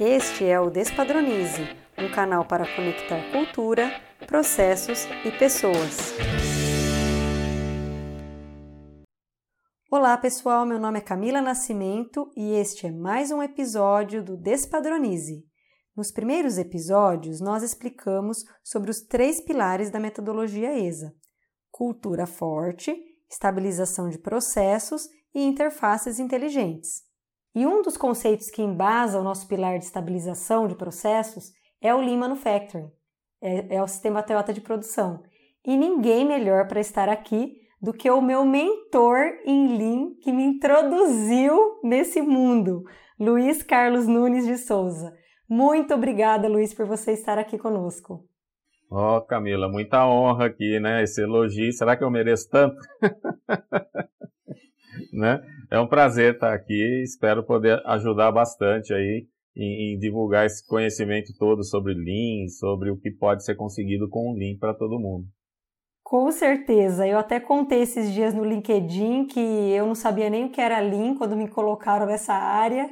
Este é o Despadronize, um canal para conectar cultura, processos e pessoas. Olá pessoal, meu nome é Camila Nascimento e este é mais um episódio do Despadronize. Nos primeiros episódios, nós explicamos sobre os três pilares da metodologia ESA: cultura forte, estabilização de processos e interfaces inteligentes. E um dos conceitos que embasa o nosso pilar de estabilização de processos é o Lean Manufacturing, é, é o sistema Toyota de produção. E ninguém melhor para estar aqui do que o meu mentor em Lean que me introduziu nesse mundo, Luiz Carlos Nunes de Souza. Muito obrigada, Luiz, por você estar aqui conosco. Ó, oh, Camila, muita honra aqui, né? Esse elogio, será que eu mereço tanto? né? É um prazer estar aqui, espero poder ajudar bastante aí em, em, divulgar esse conhecimento todo sobre Lean, sobre o que pode ser conseguido com o Lean para todo mundo. Com certeza, eu até contei esses dias no LinkedIn que eu não sabia nem o que era Lean quando me colocaram nessa área,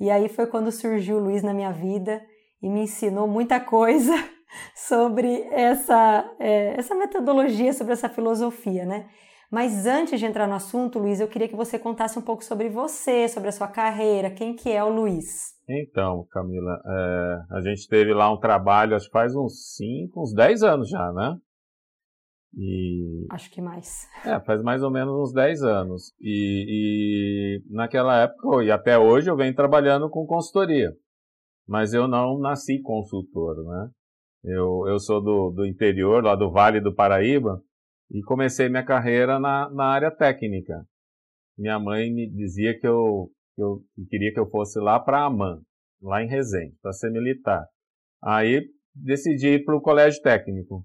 e aí foi quando surgiu o Luiz na minha vida e me ensinou muita coisa sobre essa, é, essa metodologia, sobre essa filosofia, né? Mas antes de entrar no assunto, Luiz, eu queria que você contasse um pouco sobre você, sobre a sua carreira, quem que é o Luiz. Então, Camila, é, a gente teve lá um trabalho, acho que faz uns 5, uns 10 anos já, né? E... Acho que mais. É, faz mais ou menos uns 10 anos. E, e naquela época, e até hoje, eu venho trabalhando com consultoria. Mas eu não nasci consultor, né? Eu, eu sou do, do interior, lá do Vale do Paraíba, e comecei minha carreira na, na área técnica. Minha mãe me dizia que eu, que eu queria que eu fosse lá para Amã, lá em Resende, para ser militar. Aí decidi ir para o colégio técnico.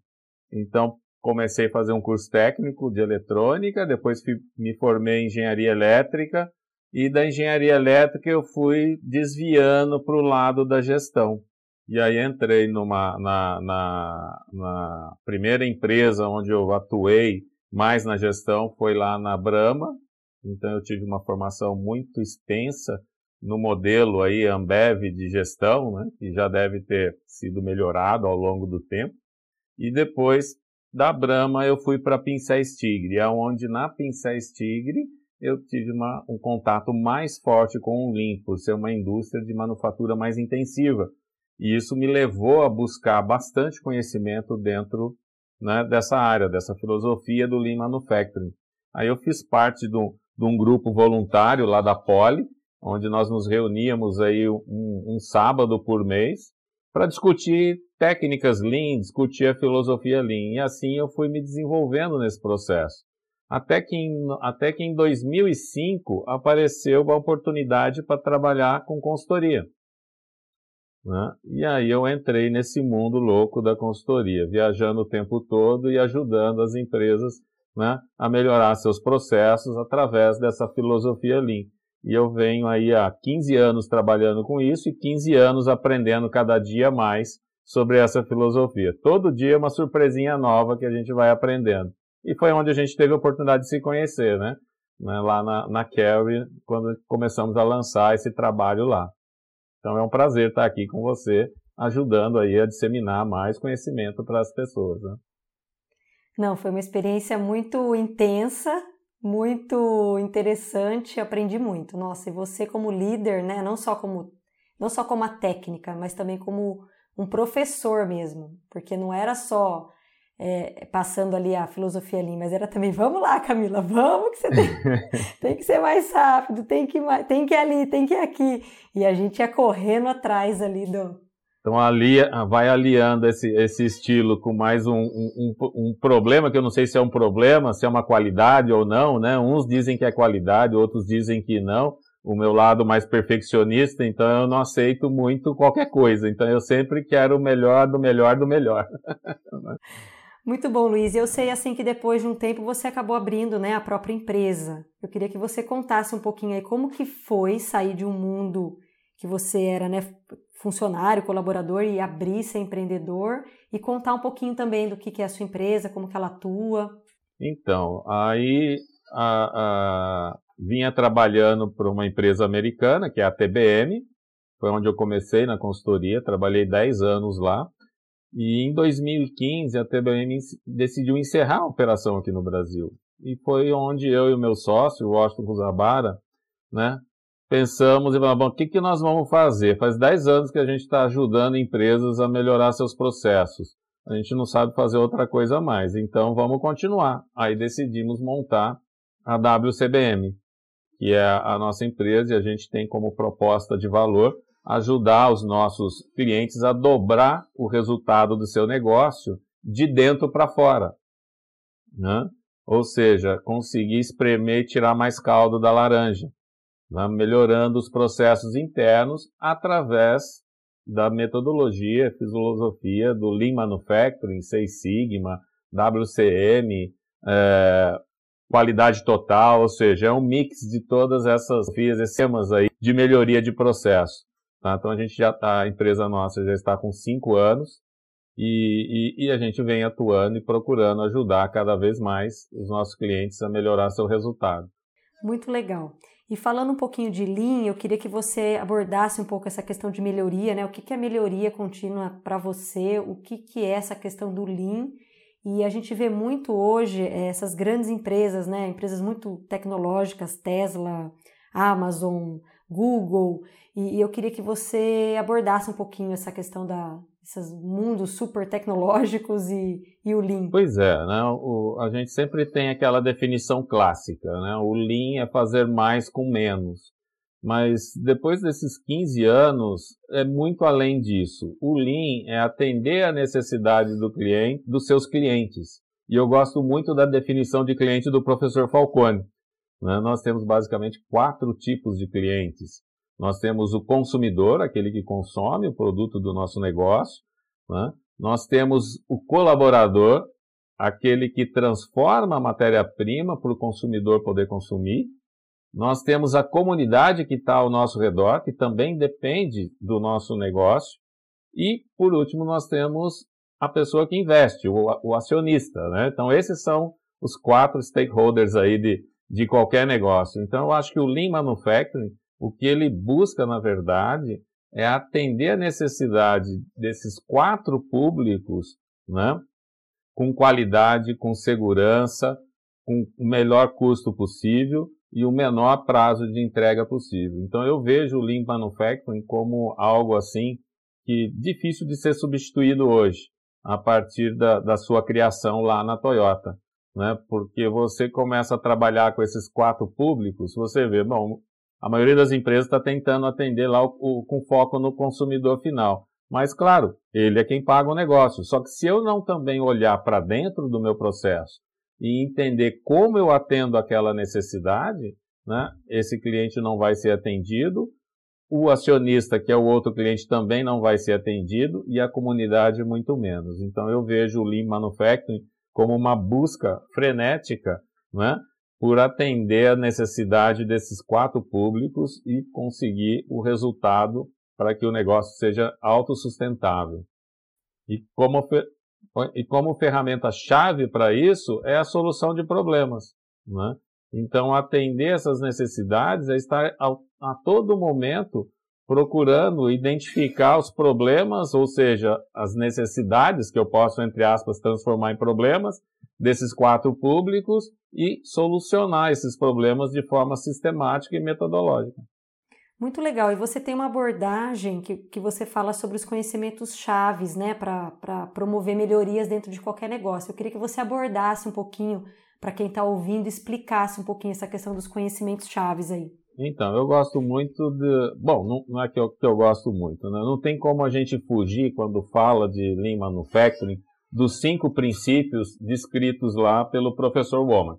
Então comecei a fazer um curso técnico de eletrônica, depois fui, me formei em engenharia elétrica e da engenharia elétrica eu fui desviando para o lado da gestão. E aí entrei numa, na, na, na primeira empresa onde eu atuei mais na gestão, foi lá na Brahma. Então eu tive uma formação muito extensa no modelo aí Ambev de gestão, né, que já deve ter sido melhorado ao longo do tempo. E depois da Brahma eu fui para Pincéis Tigre, onde na Pincéis Tigre eu tive uma, um contato mais forte com o Lean, por ser uma indústria de manufatura mais intensiva. E isso me levou a buscar bastante conhecimento dentro né, dessa área, dessa filosofia do Lean Manufacturing. Aí eu fiz parte de um, grupo voluntário lá da Poli, onde nós nos reuníamos aí um, um sábado por mês para discutir técnicas Lean, discutir a filosofia Lean. E assim eu fui me desenvolvendo nesse processo. Até que em, até que em 2005 apareceu uma oportunidade para trabalhar com consultoria. Né? E aí eu entrei nesse mundo louco da consultoria, viajando o tempo todo e ajudando as empresas né, a melhorar seus processos através dessa filosofia Lean. E eu venho aí há 15 anos trabalhando com isso e 15 anos aprendendo cada dia mais sobre essa filosofia. Todo dia é uma surpresinha nova que a gente vai aprendendo. E foi onde a gente teve a oportunidade de se conhecer, né? né lá na, na quando começamos a lançar esse trabalho lá. Então é um prazer estar aqui com você, ajudando aí a disseminar mais conhecimento para as pessoas. Né? Não, foi uma experiência muito intensa, muito interessante, aprendi muito. Nossa, e você como líder, né, não só como não só como a técnica, mas também como um professor mesmo, porque não era só é, passando ali a filosofia ali, mas era também, vamos lá, Camila, vamos que você tem, tem que ser mais rápido, tem que, tem que ir ali, tem que ir aqui. E a gente ia correndo atrás ali do... Então ali vai aliando esse, esse estilo com mais um, um, um, problema, que eu não sei se é um problema, se é uma qualidade ou não, né? Uns dizem que é qualidade, outros dizem que não. O meu lado mais perfeccionista, então eu não aceito muito qualquer coisa. Então eu sempre quero o melhor do melhor do melhor. Muito bom, Luiz. Eu sei assim que depois de um tempo você acabou abrindo, né, a própria empresa. Eu queria que você contasse um pouquinho aí como que foi sair de um mundo que você era, né, funcionário, colaborador e abrir ser empreendedor e contar um pouquinho também do que, que é a sua empresa, como que ela atua. Então, aí a, a, vinha trabalhando para uma empresa americana, que é a TBM, foi onde eu comecei na consultoria, trabalhei 10 anos lá. E em 2015 a TBM decidiu encerrar a operação aqui no Brasil. E foi onde eu e o meu sócio, o Washington Kuzabara, né, pensamos e falamos, bom, o que, que nós vamos fazer? Faz 10 anos que a gente está ajudando empresas a melhorar seus processos. A gente não sabe fazer outra coisa mais, então vamos continuar. Aí decidimos montar a WCBM, que é a nossa empresa e a gente tem como proposta de valor ajudar os nossos clientes a dobrar o resultado do seu negócio de dentro para fora. Né? Ou seja, conseguir espremer e tirar mais caldo da laranja, né? melhorando os processos internos através da metodologia, filosofia do Lean Manufacturing, Six Sigma, WCM, é, qualidade total, ou seja, é um mix de todas essas vias, esses temas aí de melhoria de processo. Tá? Então a gente já tá, a empresa nossa já está com cinco anos e, e, e, a gente vem atuando e procurando ajudar cada vez mais os nossos clientes a melhorar seu resultado. Muito legal. E falando um pouquinho de Lean, eu queria que você abordasse um pouco essa questão de melhoria, né? O que é melhoria contínua para você? O que é essa questão do Lean? E a gente vê muito hoje eh, essas grandes empresas, né? Empresas muito tecnológicas, Tesla, Amazon, Google, e, eu queria que você abordasse um pouquinho essa questão da esses mundos super tecnológicos e, e o Lean. Pois é, né? O, a gente sempre tem aquela definição clássica, né? O Lean é fazer mais com menos. Mas depois desses 15 anos, é muito além disso. O Lean é atender a necessidade do cliente, dos seus clientes. E eu gosto muito da definição de cliente do professor Falcone. Né? Nós temos basicamente quatro tipos de clientes. Nós temos o consumidor, aquele que consome o produto do nosso negócio. Né? Nós temos o colaborador, aquele que transforma a matéria-prima para o consumidor poder consumir. Nós temos a comunidade que está ao nosso redor, que também depende do nosso negócio. E, por último, nós temos a pessoa que investe, o, o acionista. Né? Então, esses são os quatro stakeholders aí de, de qualquer negócio. Então, eu acho que o Lean Manufacturing, o que ele busca, na verdade, é atender a necessidade desses quatro públicos, né, com qualidade, com segurança, com o melhor custo possível e o menor prazo de entrega possível. Então, eu vejo o Lean Manufacturing como algo assim que difícil de ser substituído hoje, a partir da, da sua criação lá na Toyota né? Porque você começa a trabalhar com esses quatro públicos, você vê, bom, a maioria das empresas está tentando atender lá o, o, com foco no consumidor final. Mas, claro, ele é quem paga o negócio. Só que se eu não também olhar para dentro do meu processo e entender como eu atendo aquela necessidade, né, esse cliente não vai ser atendido, o acionista, que é o outro cliente, também não vai ser atendido e a comunidade muito menos. Então, eu vejo o Lean Manufacturing como uma busca frenética né, por atender a necessidade desses quatro públicos e conseguir o resultado para que o negócio seja autossustentável. E como, e como ferramenta-chave para isso é a solução de problemas. Né? Então, atender essas necessidades é estar a, a todo momento procurando identificar os problemas, ou seja, as necessidades que eu posso, entre aspas, transformar em problemas desses quatro públicos e solucionar esses problemas de forma sistemática e metodológica. Muito legal. E você tem uma abordagem que, que você fala sobre os conhecimentos chaves, né, para promover melhorias dentro de qualquer negócio. Eu queria que você abordasse um pouquinho, para quem está ouvindo, explicasse um pouquinho essa questão dos conhecimentos chaves aí. Então, eu gosto muito de. Bom, não, não é que eu, que eu gosto muito, né? Não tem como a gente fugir quando fala de Lean Manufacturing dos cinco princípios descritos lá pelo professor Woman,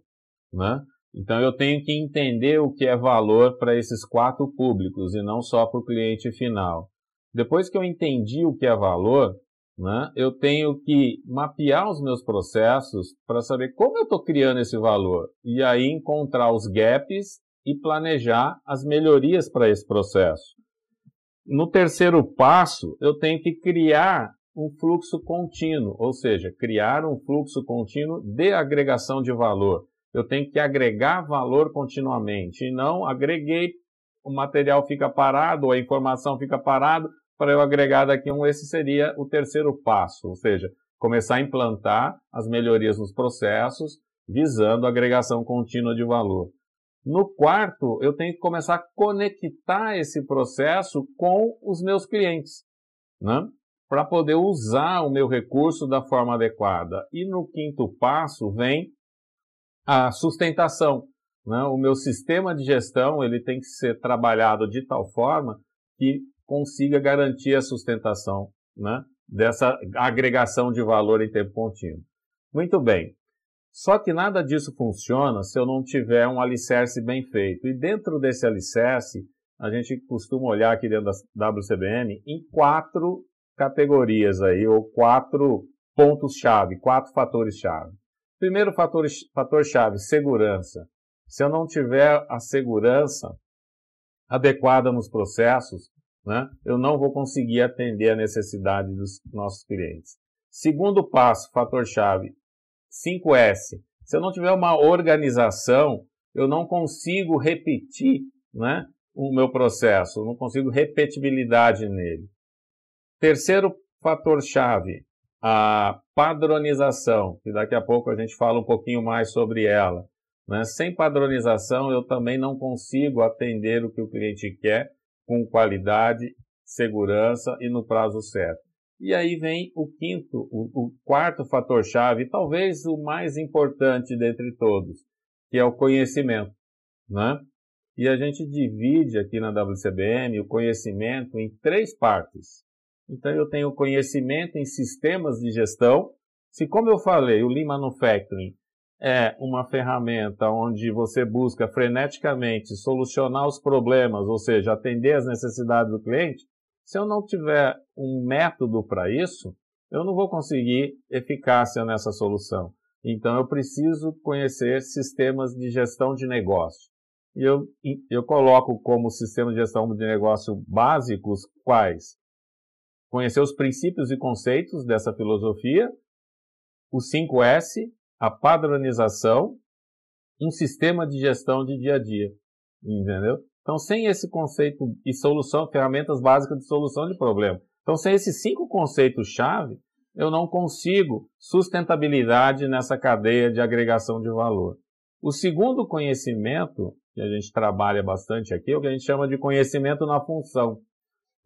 né? Então, eu tenho que entender o que é valor para esses quatro públicos e não só para o cliente final. Depois que eu entendi o que é valor, né, eu tenho que mapear os meus processos para saber como eu estou criando esse valor e aí encontrar os gaps e planejar as melhorias para esse processo. No terceiro passo, eu tenho que criar um fluxo contínuo, ou seja, criar um fluxo contínuo de agregação de valor. Eu tenho que agregar valor continuamente e não agreguei, o material fica parado, a informação fica parado, para eu agregar daqui um, esse seria o terceiro passo, ou seja, começar a implantar as melhorias nos processos, visando a agregação contínua de valor. No quarto, eu tenho que começar a conectar esse processo com os meus clientes, né? para poder usar o meu recurso da forma adequada. E no quinto passo vem a sustentação. Né? O meu sistema de gestão ele tem que ser trabalhado de tal forma que consiga garantir a sustentação né? dessa agregação de valor em tempo contínuo. Muito bem. Só que nada disso funciona se eu não tiver um alicerce bem feito. E dentro desse alicerce, a gente costuma olhar aqui dentro da WCBN em quatro categorias aí, ou quatro pontos-chave, quatro fatores-chave. Primeiro fator-chave, fator segurança. Se eu não tiver a segurança adequada nos processos, né, eu não vou conseguir atender a necessidade dos nossos clientes. Segundo passo, fator-chave, 5S. Se eu não tiver uma organização, eu não consigo repetir né, o meu processo, não consigo repetibilidade nele. Terceiro fator-chave, a padronização, que daqui a pouco a gente fala um pouquinho mais sobre ela. Né? Sem padronização, eu também não consigo atender o que o cliente quer com qualidade, segurança e no prazo certo. E aí vem o quinto, o, o quarto fator-chave, talvez o mais importante dentre todos, que é o conhecimento. Né? E a gente divide aqui na WCBM o conhecimento em três partes. Então eu tenho conhecimento em sistemas de gestão. Se, como eu falei, o Lean Manufacturing é uma ferramenta onde você busca freneticamente solucionar os problemas, ou seja, atender às necessidades do cliente, se eu não tiver um método para isso, eu não vou conseguir eficácia nessa solução. Então, eu preciso conhecer sistemas de gestão de negócio. E eu, eu coloco como sistema de gestão de negócio básicos quais? Conhecer os princípios e conceitos dessa filosofia, o 5S, a padronização, um sistema de gestão de dia a dia. Entendeu? Então, sem esse conceito e solução, ferramentas básicas de solução de problema. Então, sem esses cinco conceitos-chave, eu não consigo sustentabilidade nessa cadeia de agregação de valor. O segundo conhecimento, que a gente trabalha bastante aqui, é o que a gente chama de conhecimento na função.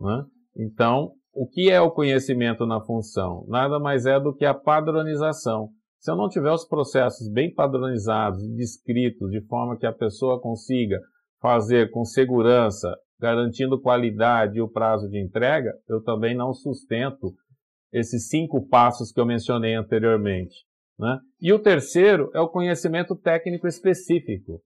Né? Então, o que é o conhecimento na função? Nada mais é do que a padronização. Se eu não tiver os processos bem padronizados e descritos de forma que a pessoa consiga fazer com segurança, garantindo qualidade e o prazo de entrega, eu também não sustento esses cinco passos que eu mencionei anteriormente. Né? E o terceiro é o conhecimento técnico específico.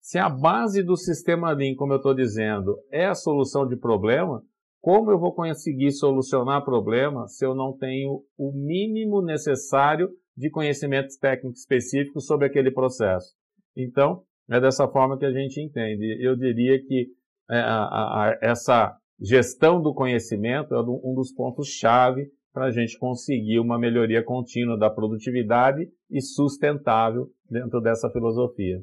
Se a base do sistema Lean, como eu estou dizendo, é a solução de problema, como eu vou conseguir solucionar problema se eu não tenho o mínimo necessário de conhecimentos técnicos específicos sobre aquele processo. Então, é dessa forma que a gente entende. Eu diria que é, a, a, essa gestão do conhecimento é um dos pontos-chave para a gente conseguir uma melhoria contínua da produtividade e sustentável dentro dessa filosofia.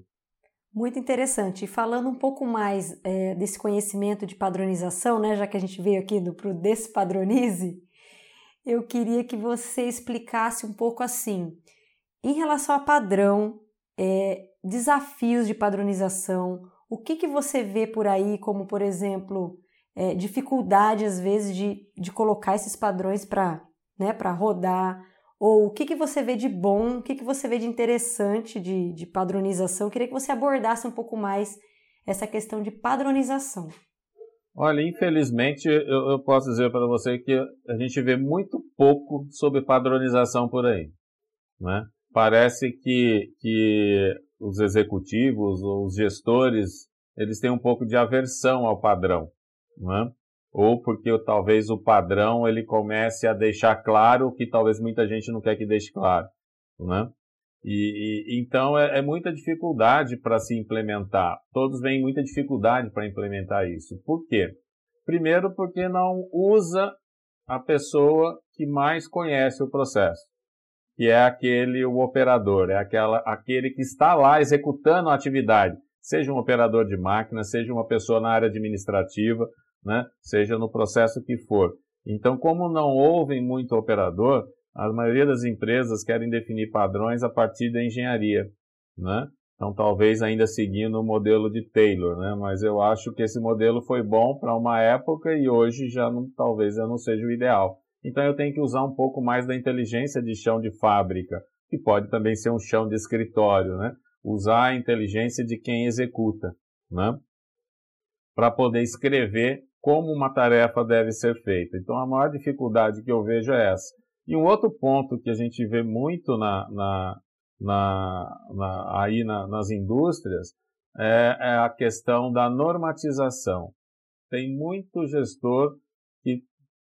Muito interessante. Falando um pouco mais é, desse conhecimento de padronização, né, já que a gente veio aqui para o Despadronize, eu queria que você explicasse um pouco assim, em relação a padrão, é, desafios de padronização, o que, que você vê por aí como, por exemplo, é, dificuldade às vezes de, de colocar esses padrões para né, rodar, ou o que, que você vê de bom, o que, que você vê de interessante de, de padronização. Eu queria que você abordasse um pouco mais essa questão de padronização. Olha, infelizmente eu, eu posso dizer para você que a gente vê muito pouco sobre padronização por aí. Né? Parece que, que os executivos os gestores eles têm um pouco de aversão ao padrão. Né? Ou porque talvez o padrão ele comece a deixar claro que talvez muita gente não quer que deixe claro. Né? E, e, então é, é, muita dificuldade para se implementar. Todos veem muita dificuldade para implementar isso. Por quê? Primeiro, porque não usa a pessoa que mais conhece o processo, que é aquele o operador, é aquela, aquele que está lá executando a atividade. seja um operador de máquina, seja uma pessoa na área administrativa, né? seja no processo que for. Então, como não houve muito operador, a maioria das empresas querem definir padrões a partir da engenharia, né? Então, talvez ainda seguindo o modelo de Taylor, né? Mas eu acho que esse modelo foi bom para uma época e hoje já não, talvez já não seja o ideal. Então, eu tenho que usar um pouco mais da inteligência de chão de fábrica, que pode também ser um chão de escritório, né? Usar a inteligência de quem executa, né? Para poder escrever como uma tarefa deve ser feita. Então, a maior dificuldade que eu vejo é essa. E um outro ponto que a gente vê muito na, na, na, na aí nas indústrias é, é a questão da normatização. Tem muito gestor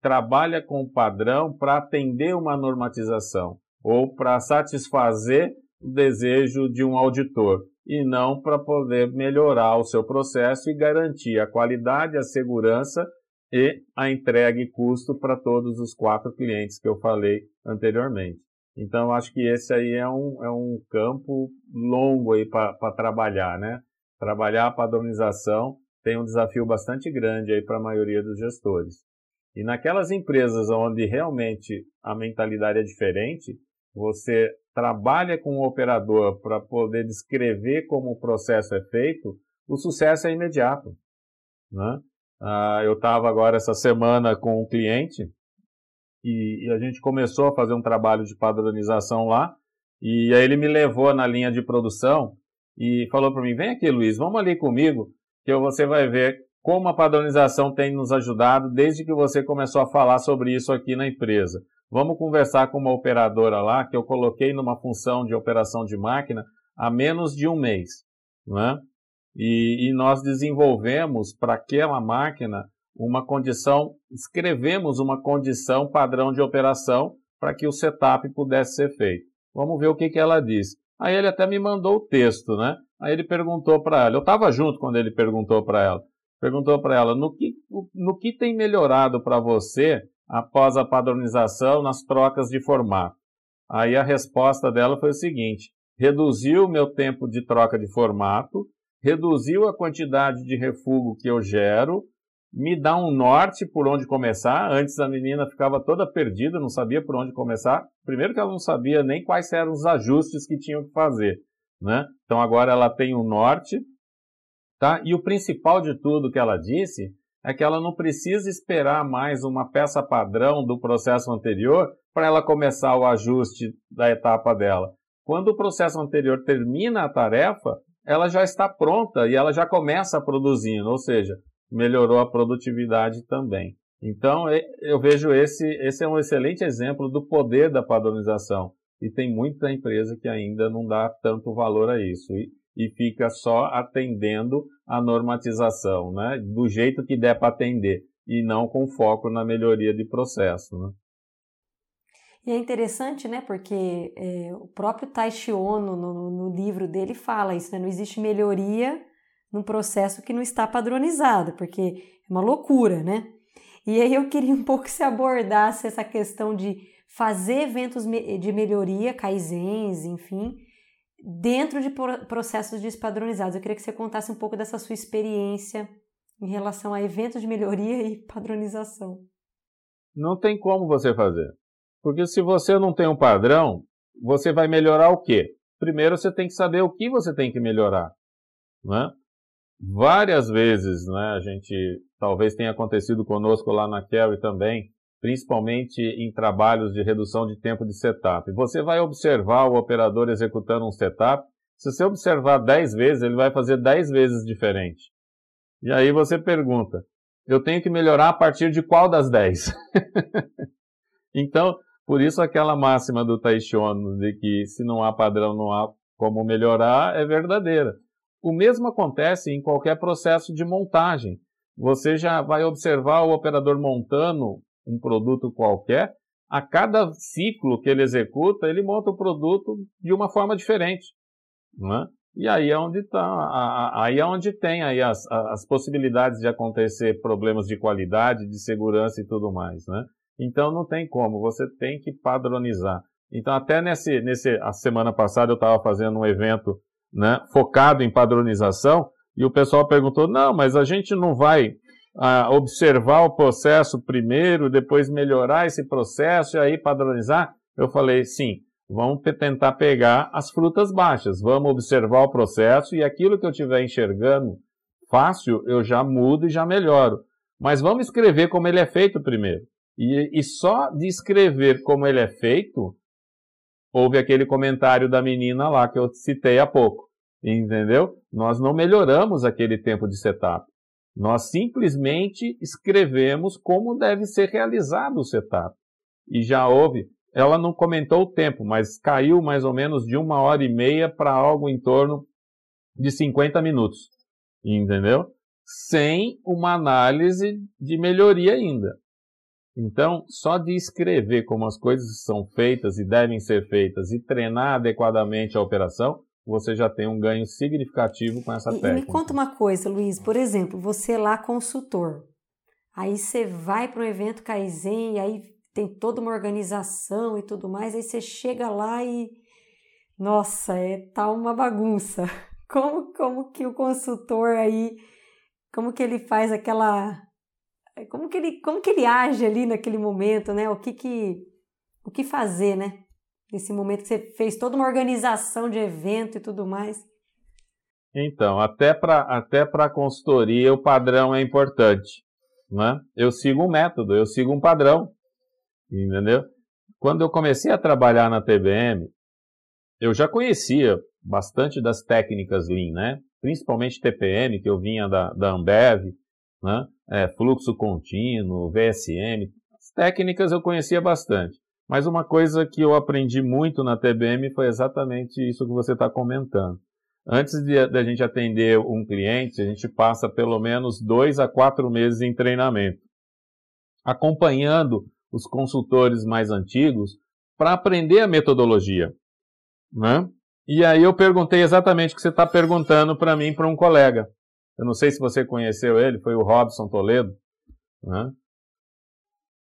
trabalha com padrão para atender uma normatização ou para satisfazer o desejo de um auditor e não para poder melhorar o seu processo e garantir a qualidade, a segurança e a entrega e custo para todos os quatro clientes que eu falei anteriormente. Então, acho que esse aí é um, é um campo longo aí para trabalhar, né? Trabalhar a padronização tem um desafio bastante grande aí para a maioria dos gestores. E naquelas empresas onde realmente a mentalidade é diferente, você trabalha com o operador para poder descrever como o processo é feito, o sucesso é imediato. Né? Ah, eu estava agora essa semana com um cliente e, e, a gente começou a fazer um trabalho de padronização lá. E aí ele me levou na linha de produção e falou para mim: vem aqui, Luiz, vamos ali comigo, que você vai ver como a padronização tem nos ajudado desde que você começou a falar sobre isso aqui na empresa. Vamos conversar com uma operadora lá que eu coloquei numa função de operação de máquina há menos de um mês. Né? E, e nós desenvolvemos para aquela máquina uma condição, escrevemos uma condição padrão de operação para que o setup pudesse ser feito. Vamos ver o que, que ela diz. Aí ele até me mandou o texto, né? Aí ele perguntou para ela, eu estava junto quando ele perguntou para ela, perguntou para ela, no que, no que tem melhorado para você após a padronização nas trocas de formato? Aí a resposta dela foi o seguinte, reduziu o meu tempo de troca de formato, reduziu a quantidade de refúgio que eu gero, me dá um norte por onde começar. Antes a menina ficava toda perdida, não sabia por onde começar. Primeiro que ela não sabia nem quais eram os ajustes que tinham que fazer, né? Então agora ela tem um norte, tá? E o principal de tudo que ela disse é que ela não precisa esperar mais uma peça padrão do processo anterior para ela começar o ajuste da etapa dela. Quando o processo anterior termina a tarefa, ela já está pronta e ela já começa produzindo, ou seja, melhorou a produtividade também. Então, eu vejo esse, esse é um excelente exemplo do poder da padronização. E tem muita empresa que ainda não dá tanto valor a isso e, e fica só atendendo a normatização, né? do jeito que der para atender, e não com foco na melhoria de processo. Né? E é interessante, né, porque é, o próprio Taishi Ono, no, no, livro dele, fala isso, né, não existe melhoria num processo que não está padronizado, porque é uma loucura, né? E aí eu queria um pouco que se abordasse essa questão de fazer eventos de melhoria, kaizens, enfim, dentro de processos despadronizados. Eu queria que você contasse um pouco dessa sua experiência em relação a eventos de melhoria e padronização. Não tem como você fazer. Porque se você não tem um padrão, você vai melhorar o quê? Primeiro você tem que saber o que você tem que melhorar. Né? Várias vezes, né, a gente talvez tenha acontecido conosco lá na Kelly também, principalmente em trabalhos de redução de tempo de setup. Você vai observar o operador executando um setup, se você observar 10 vezes, ele vai fazer 10 vezes diferente. E aí você pergunta, eu tenho que melhorar a partir de qual das 10? então, por isso aquela máxima do Taishono de que se não há padrão, não há como melhorar, é verdadeira. O mesmo acontece em qualquer processo de montagem. Você já vai observar o operador montando um produto qualquer, a cada ciclo que ele executa, ele monta o produto de uma forma diferente. Né? E aí é onde tá, aí é onde tem aí as, as possibilidades de acontecer problemas de qualidade, de segurança e tudo mais. Né? Então não tem como, você tem que padronizar. Então até nesse, nesse a semana passada eu estava fazendo um evento né, focado em padronização, E o pessoal perguntou: não, mas a gente não vai ah, observar o processo primeiro, depois melhorar esse processo e aí padronizar? Eu falei: sim, vamos tentar pegar as frutas baixas, vamos observar o processo e aquilo que eu estiver enxergando fácil, eu já mudo e já melhoro. Mas vamos escrever como ele é feito primeiro. E, e só de escrever como ele é feito, houve aquele comentário da menina lá que eu citei há pouco. Entendeu? Nós não melhoramos aquele tempo de setup. Nós simplesmente escrevemos como deve ser realizado o setup. E já houve, ela não comentou o tempo, mas caiu mais ou menos de uma hora e meia para algo em torno de 50 minutos. Entendeu? Sem uma análise de melhoria ainda. Então, só de escrever como as coisas são feitas e devem ser feitas e treinar adequadamente a operação, você já tem um ganho significativo com essa e, técnica. E me conta uma coisa, Luiz, por exemplo, você lá consultor, aí você vai para um evento Kaizen e aí tem toda uma organização e tudo mais, aí você chega lá e nossa, é tá uma bagunça. Como como que o consultor aí, como que ele faz aquela como que ele como que ele age ali naquele momento, né? O que que o que fazer, né? Nesse momento que você fez toda uma organização de evento e tudo mais. Então, até para até para consultoria o padrão é importante, né? Eu sigo um método, eu sigo um padrão, entendeu? Quando eu comecei a trabalhar na TBM, eu já conhecia bastante das técnicas Lean, né? Principalmente TPM, que eu vinha da, da Ambev, né? É, fluxo contínuo, VSM, as técnicas eu conhecia bastante. Mas uma coisa que eu aprendi muito na TBM foi exatamente isso que você está comentando. Antes de, a gente atender um cliente, a gente passa pelo menos dois a quatro meses em treinamento, acompanhando os consultores mais antigos para aprender a metodologia. Né? E aí eu perguntei exatamente o que você está perguntando para mim, para um colega. Eu não sei se você conheceu ele, foi o Robson Toledo. Né?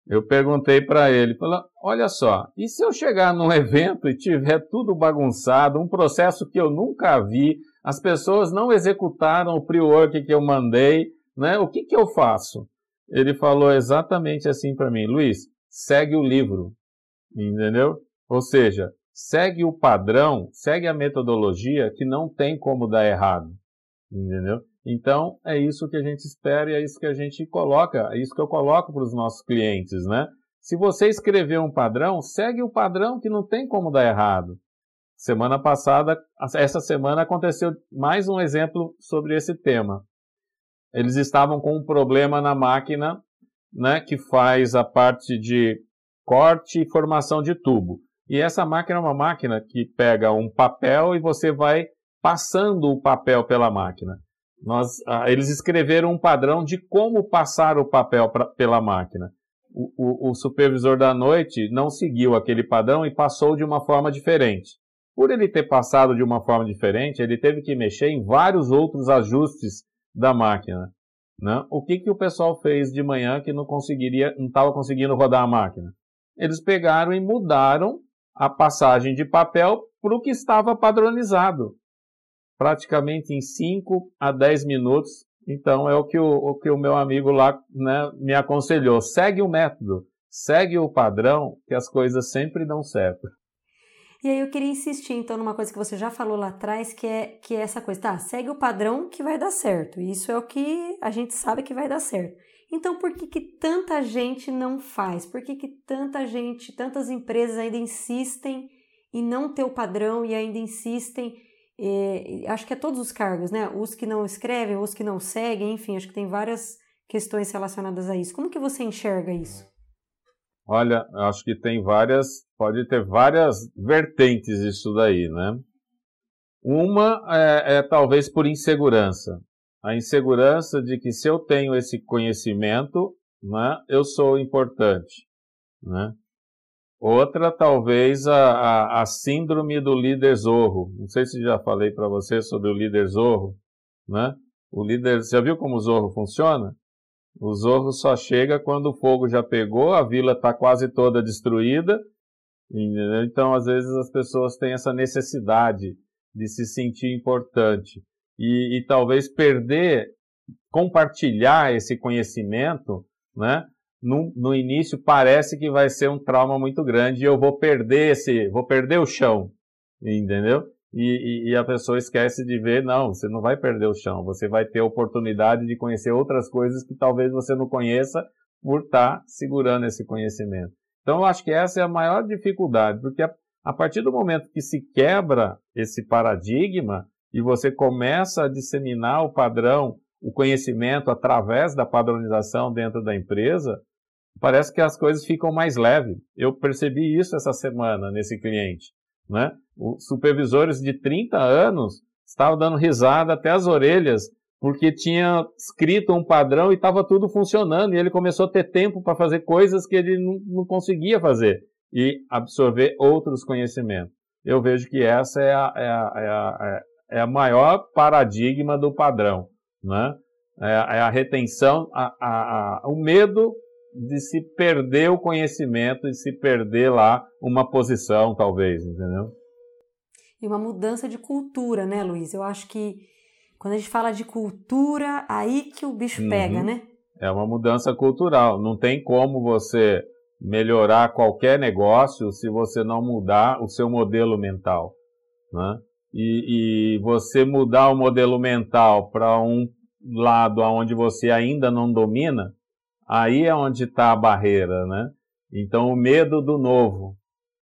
Eu perguntei para ele, falou, olha só, e se eu chegar num evento e tiver tudo bagunçado, um processo que eu nunca vi, as pessoas não executaram o pre-work que eu mandei, né? O que, que eu faço? Ele falou exatamente assim para mim, Luiz, segue o livro, entendeu? Ou seja, segue o padrão, segue a metodologia que não tem como dar errado, entendeu? Então, é isso que a gente espera e é isso que a gente coloca, é isso que eu coloco para os nossos clientes, né? Se você escrever um padrão, segue o padrão que não tem como dar errado. Semana passada, essa semana aconteceu mais um exemplo sobre esse tema. Eles estavam com um problema na máquina, né, que faz a parte de corte e formação de tubo. E essa máquina é uma máquina que pega um papel e você vai passando o papel pela máquina. Nós, ah, eles escreveram um padrão de como passar o papel pra, pela máquina. O, o, o, supervisor da noite não seguiu aquele padrão e passou de uma forma diferente. Por ele ter passado de uma forma diferente, ele teve que mexer em vários outros ajustes da máquina. Né? O que, que o pessoal fez de manhã que não conseguiria, não estava conseguindo rodar a máquina? Eles pegaram e mudaram a passagem de papel para o que estava padronizado praticamente em 5 a 10 minutos. Então é o que o, o, que o meu amigo lá né, me aconselhou. Segue o método, segue o padrão, que as coisas sempre dão certo. E aí eu queria insistir então numa coisa que você já falou lá atrás, que é que é essa coisa, tá? Segue o padrão que vai dar certo. Isso é o que a gente sabe que vai dar certo. Então por que, que tanta gente não faz? Por que, que tanta gente, tantas empresas ainda insistem em não ter o padrão e ainda insistem é, acho que é todos os cargos, né? Os que não escrevem, os que não seguem, enfim, acho que tem várias questões relacionadas a isso. Como que você enxerga isso? Olha, acho que tem várias, pode ter várias vertentes isso daí, né? Uma é, é talvez por insegurança. A insegurança de que se eu tenho esse conhecimento, né, eu sou importante, né? Outra, talvez, a, a, a, síndrome do líder zorro. Não sei se já falei para você sobre o líder zorro, né? O líder, já viu como o zorro funciona? O zorro só chega quando o fogo já pegou, a vila está quase toda destruída. Então, às vezes, as pessoas têm essa necessidade de se sentir importante. e, e talvez perder, compartilhar esse conhecimento, né? No, no, início parece que vai ser um trauma muito grande e eu vou perder esse, vou perder o chão, entendeu? E, e, e, a pessoa esquece de ver, não, você não vai perder o chão, você vai ter a oportunidade de conhecer outras coisas que talvez você não conheça por estar tá segurando esse conhecimento. Então eu acho que essa é a maior dificuldade, porque a, a partir do momento que se quebra esse paradigma e você começa a disseminar o padrão, o conhecimento através da padronização dentro da empresa, parece que as coisas ficam mais leves. Eu percebi isso essa semana nesse cliente. Né? Os supervisores de 30 anos estavam dando risada até as orelhas, porque tinha escrito um padrão e estava tudo funcionando, e ele começou a ter tempo para fazer coisas que ele não, não, conseguia fazer e absorver outros conhecimentos. Eu vejo que essa é a, é a, é a, é a maior paradigma do padrão. Né? É, é a retenção, a, a, a, o medo de se perder o conhecimento e se perder lá uma posição, talvez, entendeu? E uma mudança de cultura, né, Luiz? Eu acho que quando a gente fala de cultura, aí que o bicho uhum. pega, né? É uma mudança cultural. Não tem como você melhorar qualquer negócio se você não mudar o seu modelo mental, né? E, e você mudar o modelo mental para um lado onde você ainda não domina, Aí é onde está a barreira, né? Então, o medo do novo.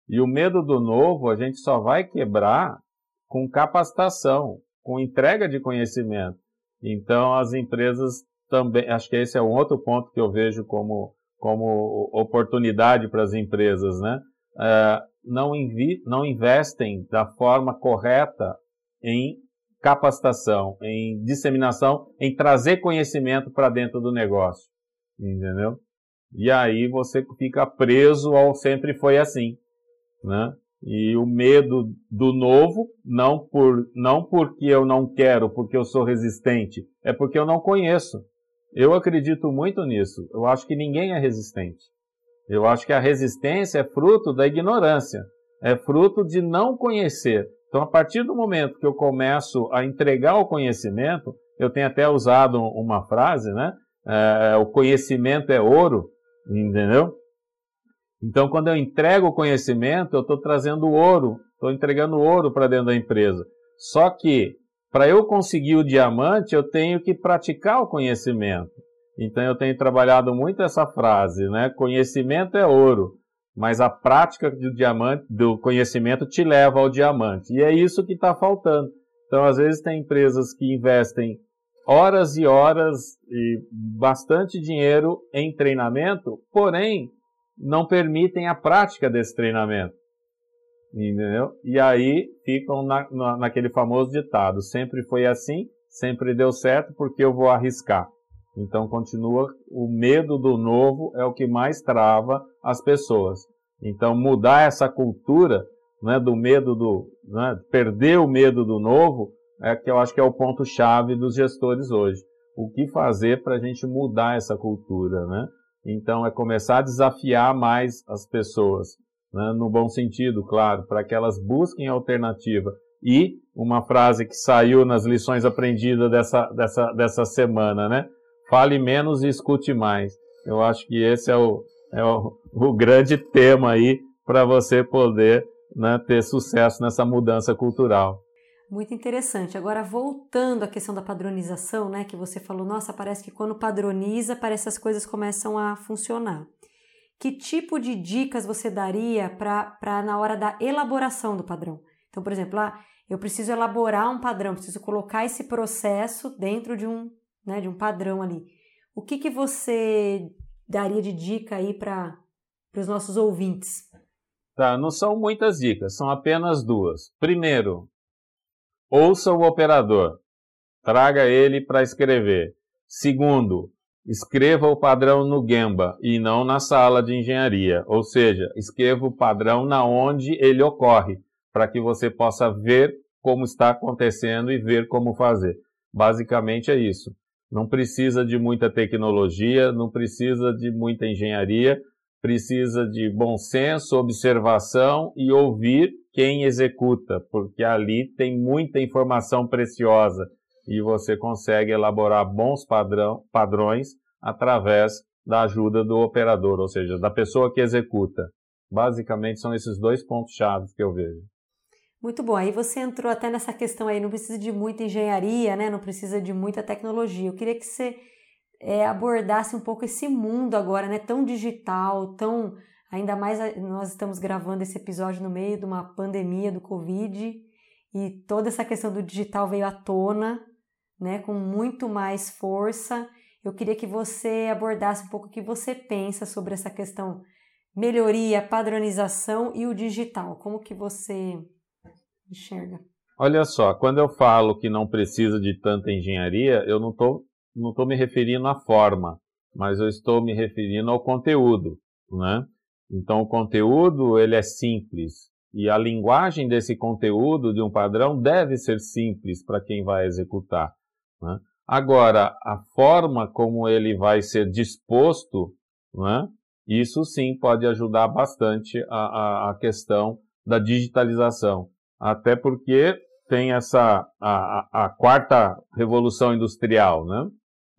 E o medo do novo a gente só vai quebrar com capacitação, com entrega de conhecimento. Então, as empresas também, acho que esse é um outro ponto que eu vejo como, como oportunidade para as empresas, né? É, não, invi, não investem da forma correta em capacitação, em disseminação, em trazer conhecimento para dentro do negócio entendeu? E aí você fica preso ao sempre foi assim, né? E o medo do novo, não por não porque eu não quero, porque eu sou resistente, é porque eu não conheço. Eu acredito muito nisso. Eu acho que ninguém é resistente. Eu acho que a resistência é fruto da ignorância, é fruto de não conhecer. Então, a partir do momento que eu começo a entregar o conhecimento, eu tenho até usado uma frase, né? É, o conhecimento é ouro, entendeu? Então, quando eu entrego o conhecimento, eu estou trazendo ouro, estou entregando ouro para dentro da empresa. Só que, para eu conseguir o diamante, eu tenho que praticar o conhecimento. Então, eu tenho trabalhado muito essa frase, né? Conhecimento é ouro, mas a prática do diamante, do conhecimento, te leva ao diamante. E é isso que está faltando. Então, às vezes, tem empresas que investem horas e horas e bastante dinheiro em treinamento, porém não permitem a prática desse treinamento. Entendeu? E aí ficam na, na, naquele famoso ditado: sempre foi assim, sempre deu certo porque eu vou arriscar. Então continua o medo do novo é o que mais trava as pessoas. Então mudar essa cultura, né, do medo do, né, perder o medo do novo, é que eu acho que é o ponto chave dos gestores hoje. O que fazer para a gente mudar essa cultura, né? Então é começar a desafiar mais as pessoas, né? no bom sentido, claro, para que elas busquem alternativa. E uma frase que saiu nas lições aprendidas dessa, dessa, dessa semana, né? Fale menos e escute mais. Eu acho que esse é o, é o, o grande tema aí para você poder né, ter sucesso nessa mudança cultural. Muito interessante. Agora, voltando à questão da padronização, né, que você falou, nossa, parece que quando padroniza, parece que as coisas começam a funcionar. Que tipo de dicas você daria para na hora da elaboração do padrão? Então, por exemplo, ah, eu preciso elaborar um padrão, preciso colocar esse processo dentro de um, né, de um padrão ali. O que, que você daria de dica aí para os nossos ouvintes? Tá, não são muitas dicas, são apenas duas. Primeiro, Ouça o operador. Traga ele para escrever. Segundo, escreva o padrão no Gemba e não na sala de engenharia, ou seja, escreva o padrão na onde ele ocorre, para que você possa ver como está acontecendo e ver como fazer. Basicamente é isso. Não precisa de muita tecnologia, não precisa de muita engenharia, precisa de bom senso, observação e ouvir quem executa, porque ali tem muita informação preciosa e você consegue elaborar bons padrão, padrões através da ajuda do operador, ou seja, da pessoa que executa. Basicamente são esses dois pontos chaves que eu vejo. Muito bom. Aí você entrou até nessa questão aí, não precisa de muita engenharia, né? Não precisa de muita tecnologia. Eu queria que você é, abordasse um pouco esse mundo agora, né? Tão digital, tão ainda mais nós estamos gravando esse episódio no meio de uma pandemia do Covid e toda essa questão do digital veio à tona, né? Com muito mais força. Eu queria que você abordasse um pouco o que você pensa sobre essa questão melhoria, padronização e o digital. Como que você enxerga? Olha só, quando eu falo que não precisa de tanta engenharia, eu não estou não tô me referindo à forma, mas eu estou me referindo ao conteúdo, né? Então, o conteúdo ele é simples e a linguagem desse conteúdo de um padrão deve ser simples para quem vai executar. Né? Agora, a forma como ele vai ser disposto, né? isso sim pode ajudar bastante a, a, a questão da digitalização até porque tem essa a, a quarta revolução industrial, né?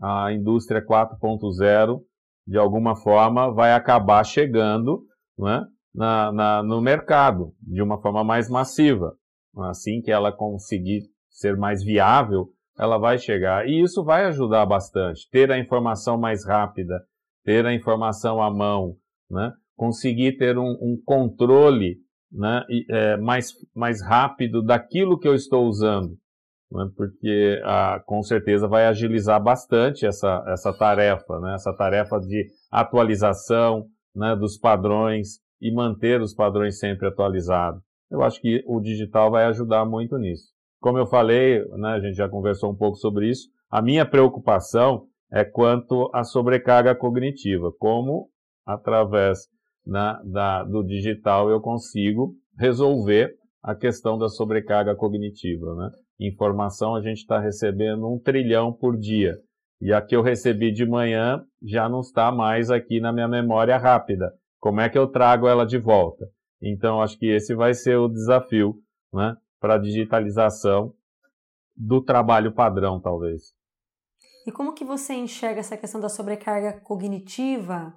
A indústria 4.0 de alguma forma vai acabar chegando, né? Na, na, no mercado de uma forma mais massiva. Assim que ela conseguir ser mais viável, ela vai chegar. E isso vai ajudar bastante. Ter a informação mais rápida, ter a informação à mão, né? conseguir ter um, um controle né, é, mais, mais rápido daquilo que eu estou usando, né, porque ah, com certeza vai agilizar bastante essa, essa tarefa, né, essa tarefa de atualização né, dos padrões e manter os padrões sempre atualizados. Eu acho que o digital vai ajudar muito nisso. Como eu falei, né, a gente já conversou um pouco sobre isso, a minha preocupação é quanto à sobrecarga cognitiva, como através na, da, do digital eu consigo resolver a questão da sobrecarga cognitiva. Né? Informação a gente está recebendo um trilhão por dia. E a que eu recebi de manhã já não está mais aqui na minha memória rápida. Como é que eu trago ela de volta? Então, acho que esse vai ser o desafio né, para a digitalização do trabalho padrão, talvez. E como que você enxerga essa questão da sobrecarga cognitiva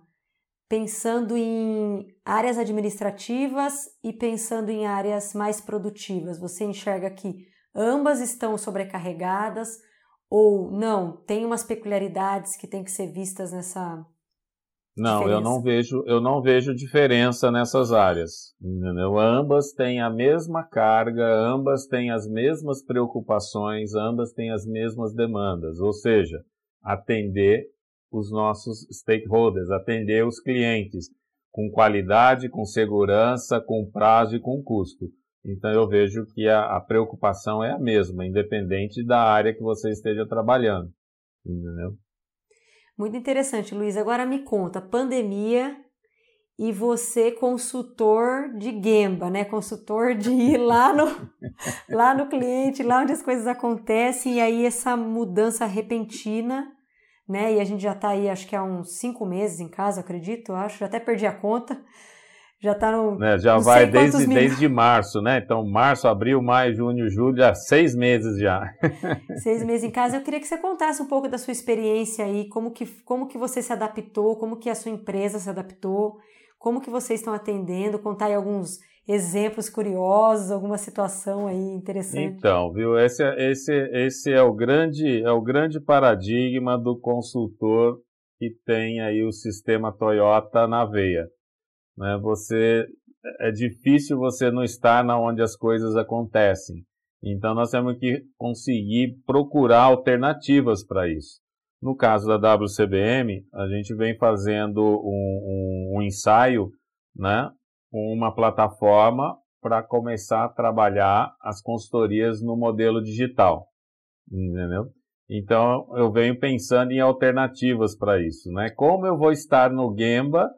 pensando em áreas administrativas e pensando em áreas mais produtivas? Você enxerga que ambas estão sobrecarregadas ou não? Tem umas peculiaridades que têm que ser vistas nessa não, diferença? eu não vejo, eu não vejo diferença nessas áreas. Entendeu? Ambas têm a mesma carga, ambas têm as mesmas preocupações, ambas têm as mesmas demandas, ou seja, atender os nossos stakeholders, atender os clientes com qualidade, com segurança, com prazo e com custo. Então eu vejo que a, a preocupação é a mesma, independente da área que você esteja trabalhando. Entendeu? Muito interessante, Luiz. Agora me conta, pandemia e você consultor de Gemba, né? Consultor de ir lá no, lá no cliente, lá onde as coisas acontecem, e aí essa mudança repentina né? E a gente já está aí, acho que há uns cinco meses em casa, acredito, acho. Já até perdi a conta. Já está no. É, já vai desde, desde março, né? Então, março, abril, maio, junho, julho, já seis meses já. seis meses em casa. Eu queria que você contasse um pouco da sua experiência aí, como que, como que você se adaptou, como que a sua empresa se adaptou, como que vocês estão atendendo, contar aí alguns exemplos curiosos, alguma situação aí interessante? Então, viu, esse, é, esse, esse é o grande é o grande paradigma do consultor que tem aí o sistema Toyota na veia. Né? Você é difícil você não estar na onde as coisas acontecem. Então nós temos que conseguir procurar alternativas para isso. No caso da WCBM, a gente vem fazendo um, um, um ensaio né, uma plataforma para começar a trabalhar as consultorias no modelo digital, entendeu? Então eu venho pensando em alternativas para isso, né? Como eu vou estar no Gemba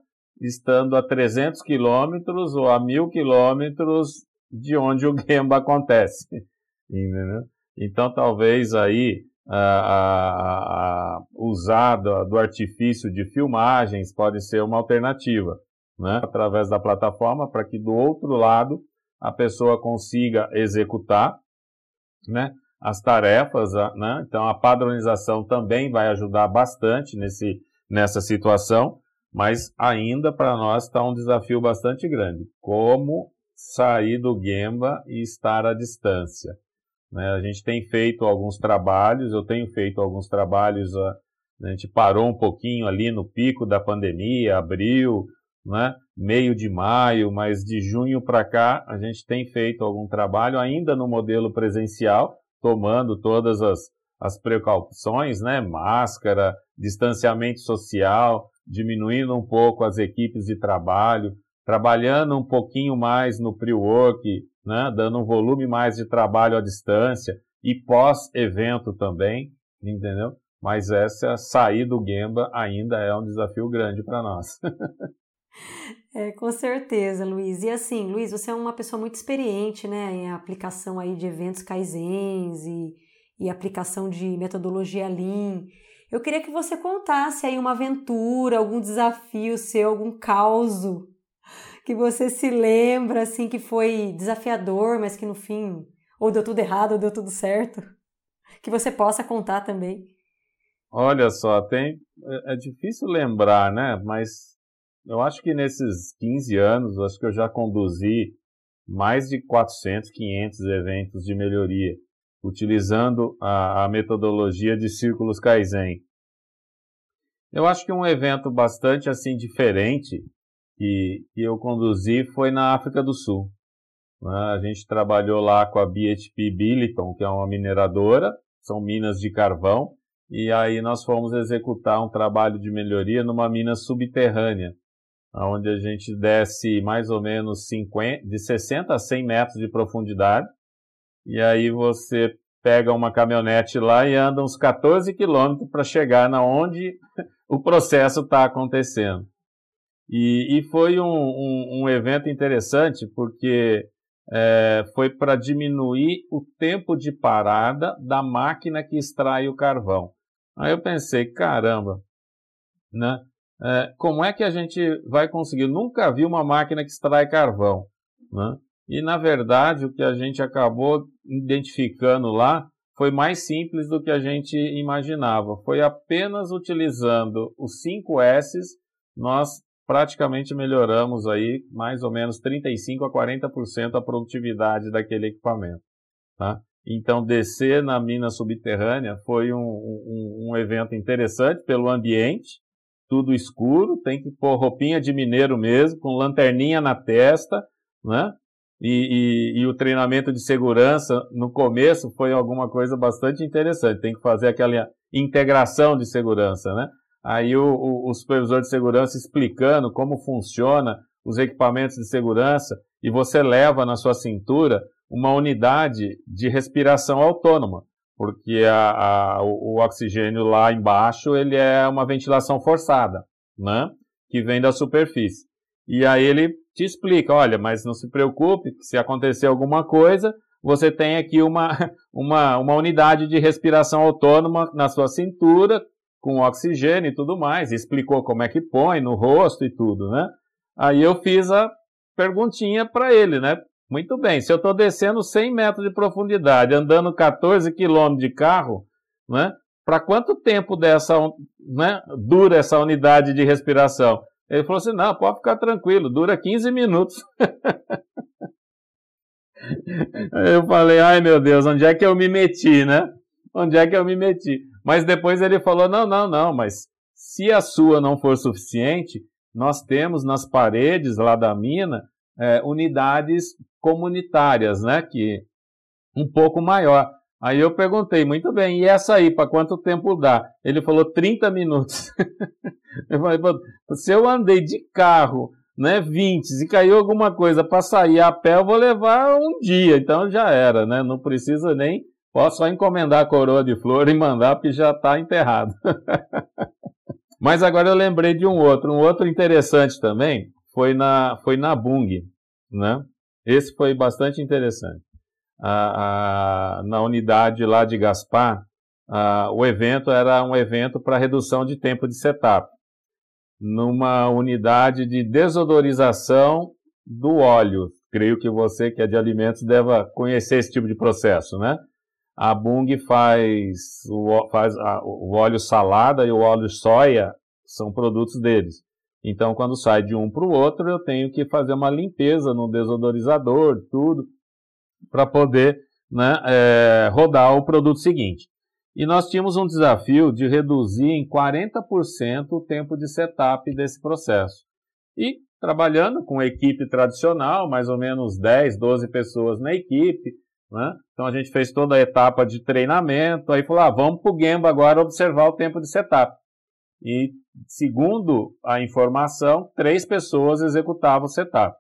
estando a 300 quilômetros ou a 1000 quilômetros de onde o Gemba acontece, entendeu? Então talvez aí a, a, a, usar do, do artifício de filmagens pode ser uma alternativa né, através da plataforma, para que do outro lado a pessoa consiga executar, né, as tarefas, né? Então a padronização também vai ajudar bastante nesse, nessa situação, mas ainda para nós está um desafio bastante grande. Como sair do Gemba e estar à distância? Né? A gente tem feito alguns trabalhos, eu tenho feito alguns trabalhos, a, a gente parou um pouquinho ali no pico da pandemia, abril, né? meio de maio, mas de junho para cá a gente tem feito algum trabalho ainda no modelo presencial, tomando todas as, as precauções, né? Máscara, distanciamento social, diminuindo um pouco as equipes de trabalho, trabalhando um pouquinho mais no pre-work, né? Dando um volume mais de trabalho à distância e pós-evento também, entendeu? Mas essa sair do Gemba ainda é um desafio grande para nós. É, com certeza, Luiz. E assim, Luiz, você é uma pessoa muito experiente, né, em aplicação aí de eventos kaizens e, e aplicação de metodologia Lean. Eu queria que você contasse aí uma aventura, algum desafio seu, algum caos que você se lembra, assim, que foi desafiador, mas que no fim ou deu tudo errado ou deu tudo certo. Que você possa contar também. Olha só, tem é, é difícil lembrar, né? Mas eu acho que nesses 15 anos, acho que eu já conduzi mais de 400, 500 eventos de melhoria, utilizando a, a metodologia de círculos Kaizen. Eu acho que um evento bastante assim diferente que, que eu conduzi foi na África do Sul. Né? A gente trabalhou lá com a BHP Billiton, que é uma mineradora, são minas de carvão, e aí nós fomos executar um trabalho de melhoria numa mina subterrânea onde a gente desce mais ou menos 50, de 60 a 100 metros de profundidade, e aí você pega uma caminhonete lá e anda uns 14 quilômetros para chegar na onde o processo está acontecendo. E, e foi um, um, um, evento interessante porque é, foi para diminuir o tempo de parada da máquina que extrai o carvão. Aí eu pensei, caramba, né? é, como é que a gente vai conseguir? Nunca vi uma máquina que extrai carvão. Né? E, na verdade, o que a gente acabou identificando lá foi mais simples do que a gente imaginava. Foi apenas utilizando os 5 S's, nós praticamente melhoramos aí mais ou menos 35 a 40% a produtividade daquele equipamento. Tá? Então, descer na mina subterrânea foi um, um, um evento interessante pelo ambiente, tudo escuro, tem que pôr roupinha de mineiro mesmo, com lanterninha na testa, né? E, e, e, o treinamento de segurança no começo foi alguma coisa bastante interessante. Tem que fazer aquela integração de segurança, né? Aí o, o, o supervisor de segurança explicando como funciona os equipamentos de segurança e você leva na sua cintura uma unidade de respiração autônoma porque a, a, o, o, oxigênio lá embaixo ele é uma ventilação forçada, né? Que vem da superfície. E aí ele te explica, olha, mas não se preocupe, se acontecer alguma coisa, você tem aqui uma, uma, uma unidade de respiração autônoma na sua cintura, com oxigênio e tudo mais. Explicou como é que põe no rosto e tudo, né? Aí eu fiz a perguntinha para ele, né? Muito bem, se eu estou descendo 100 metros de profundidade, andando 14 quilômetros de carro, né, para quanto tempo dessa, né, dura essa unidade de respiração? Ele falou assim: não, pode ficar tranquilo, dura 15 minutos. eu falei: ai meu Deus, onde é que eu me meti, né? Onde é que eu me meti? Mas depois ele falou: não, não, não, mas se a sua não for suficiente, nós temos nas paredes lá da mina é, unidades comunitárias, né? Que um pouco maior. Aí eu perguntei, muito bem, e essa aí, para quanto tempo dá? Ele falou 30 minutos. eu falei, se eu andei de carro, né, 20, se caiu alguma coisa para sair a pé, eu vou levar um dia, então já era, né? Não precisa nem, posso só encomendar a coroa de flor e mandar, porque já está enterrado. Mas agora eu lembrei de um outro, um outro interessante também, foi na, foi na Bung, né? Esse foi bastante interessante. Na unidade lá de Gaspar, o evento era um evento para redução de tempo de setup. Numa unidade de desodorização do óleo. Creio que você que é de alimentos deva conhecer esse tipo de processo, né? A Bung faz, o, faz a, o óleo salada e o óleo soia são produtos deles. Então, quando sai de um para o outro, eu tenho que fazer uma limpeza no desodorizador, tudo, para poder né, é, rodar o produto seguinte. E nós tínhamos um desafio de reduzir em 40% o tempo de setup desse processo. E trabalhando com equipe tradicional, mais ou menos 10, 12 pessoas na equipe, né? Então a gente fez toda a etapa de treinamento, aí falou, ah, vamos para o Gemba agora observar o tempo de setup. E segundo a informação, três pessoas executavam o setup,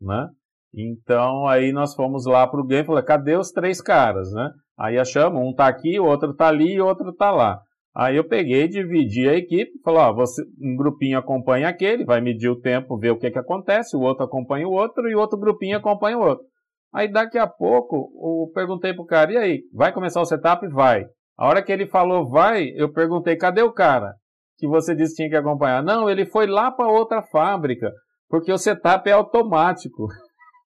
né? Então aí nós fomos lá para o game e falamos, cadê os três caras, né? Aí achamos, um está aqui, o outro está ali e o outro está lá. Aí eu peguei, dividi a equipe, falou, ó, você, um grupinho acompanha aquele, vai medir o tempo, ver o que, que acontece, o outro acompanha o outro e o outro grupinho acompanha o outro. Aí daqui a pouco, eu perguntei pro cara, e aí, vai começar o setup? Vai. A hora que ele falou vai, eu perguntei, cadê o cara? Que você disse que tinha que acompanhar. Não, ele foi lá para outra fábrica, porque o setup é automático.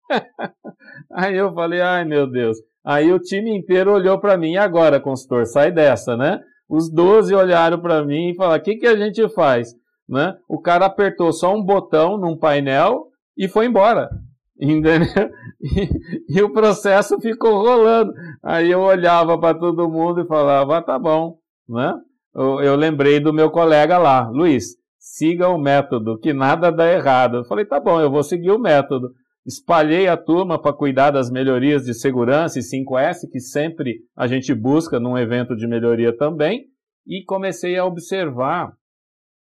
aí eu falei, ai meu Deus. Aí o time inteiro olhou para mim, e agora, consultor, sai dessa, né? Os 12 olharam para mim e falaram: o que, que a gente faz? Né? O cara apertou só um botão num painel e foi embora. Entendeu? E, e o processo ficou rolando. Aí eu olhava para todo mundo e falava: ah, tá bom. Né? Eu, eu lembrei do meu colega lá, Luiz, siga o método, que nada dá errado. Eu falei: tá bom, eu vou seguir o método espalhei a turma para cuidar das melhorias de segurança e 5S, que sempre a gente busca num evento de melhoria também, e comecei a observar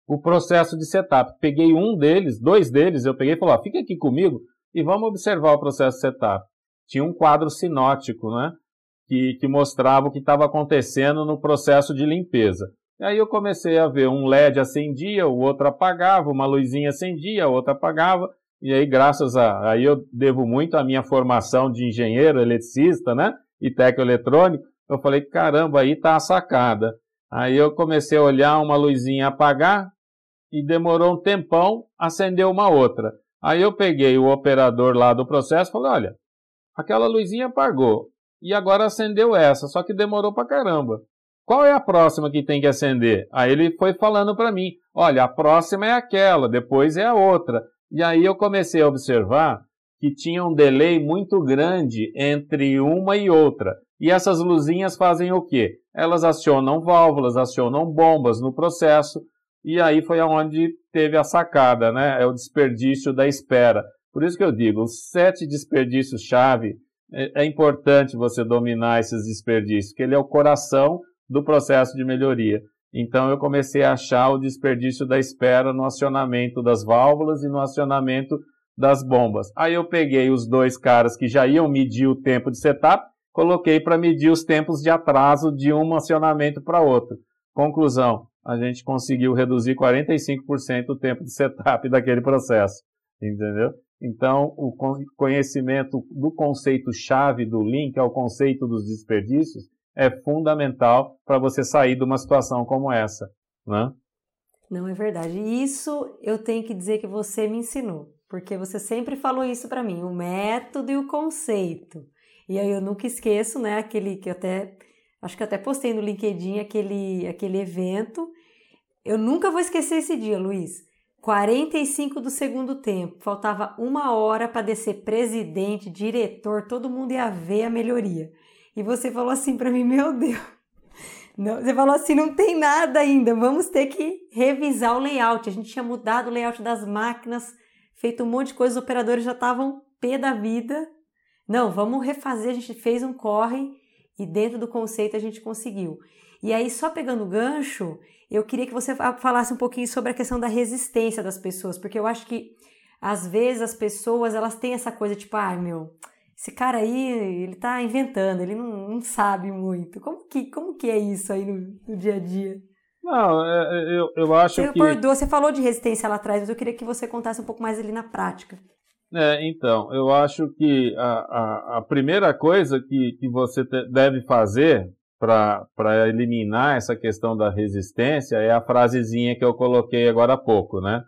o processo de setup. Peguei um deles, dois deles, eu peguei e falei, fica aqui comigo e vamos observar o processo de setup. Tinha um quadro sinótico, né, que, que mostrava o que estava acontecendo no processo de limpeza. E aí eu comecei a ver um LED acendia, o outro apagava, uma luzinha acendia, a outra apagava, e aí, graças a. Aí eu devo muito à minha formação de engenheiro, eletricista, né? E técnico eletrônico. Eu falei, caramba, aí tá a sacada. Aí eu comecei a olhar uma luzinha apagar e demorou um tempão, acendeu uma outra. Aí eu peguei o operador lá do processo e falei, olha, aquela luzinha apagou e agora acendeu essa, só que demorou pra caramba. Qual é a próxima que tem que acender? Aí ele foi falando para mim, olha, a próxima é aquela, depois é a outra. E aí eu comecei a observar que tinha um delay muito grande entre uma e outra. E essas luzinhas fazem o quê? Elas acionam válvulas, acionam bombas no processo, e aí foi aonde teve a sacada, né? É o desperdício da espera. Por isso que eu digo, os sete desperdícios-chave, é, é importante você dominar esses desperdícios, que ele é o coração do processo de melhoria. Então eu comecei a achar o desperdício da espera no acionamento das válvulas e no acionamento das bombas. Aí eu peguei os dois caras que já iam medir o tempo de setup, coloquei para medir os tempos de atraso de um acionamento para outro. Conclusão, a gente conseguiu reduzir 45% o tempo de setup daquele processo, entendeu? Então, o conhecimento do conceito chave do link ao conceito dos desperdícios é fundamental para você sair de uma situação como essa, né? Não é verdade. Isso eu tenho que dizer que você me ensinou, porque você sempre falou isso para mim, o método e o conceito. E aí eu nunca esqueço, né, aquele que até acho que até postei no LinkedIn aquele aquele evento. Eu nunca vou esquecer esse dia, Luiz. 45 do segundo tempo, faltava uma hora para descer presidente, diretor, todo mundo ia ver a melhoria e você falou assim para mim, meu Deus. Não, você falou assim, não tem nada ainda, vamos ter que revisar o layout. A gente tinha mudado o layout das máquinas, feito um monte de coisa, os operadores já estavam pé da vida. Não, vamos refazer, a gente fez um corre e dentro do conceito a gente conseguiu. E aí, só pegando o gancho, eu queria que você falasse um pouquinho sobre a questão da resistência das pessoas, porque eu acho que às vezes as pessoas elas têm essa coisa tipo, ah, meu, esse cara aí, ele tá inventando, ele não, não sabe muito. Como que, como que é isso aí no, no dia a dia? Não, é, é, eu, eu acho você que... Acordou, você falou de resistência lá atrás, mas eu queria que você contasse um pouco mais ali na prática. É, então, eu acho que a, a, a primeira coisa que, que você te, deve fazer para eliminar essa questão da resistência é a frasezinha que eu coloquei agora há pouco, né?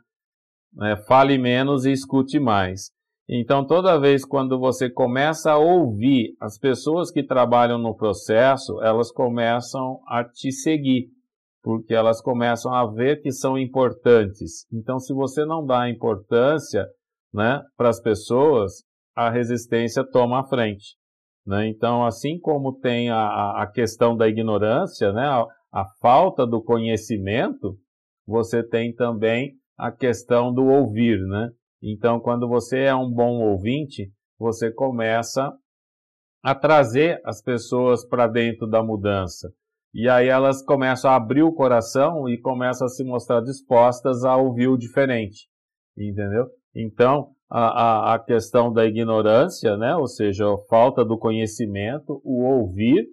É, fale menos e escute mais. Então, toda vez quando você começa a ouvir as pessoas que trabalham no processo, elas começam a te seguir, porque elas começam a ver que são importantes. Então, se você não dá importância né, para as pessoas, a resistência toma a frente. Né? Então, assim como tem a, a questão da ignorância, né, a, a falta do conhecimento, você tem também a questão do ouvir, né? Então, quando você é um bom ouvinte, você começa a trazer as pessoas para dentro da mudança. E aí elas começam a abrir o coração e começam a se mostrar dispostas a ouvir o diferente. Entendeu? Então, a, a, a questão da ignorância, né? ou seja, a falta do conhecimento, o ouvir,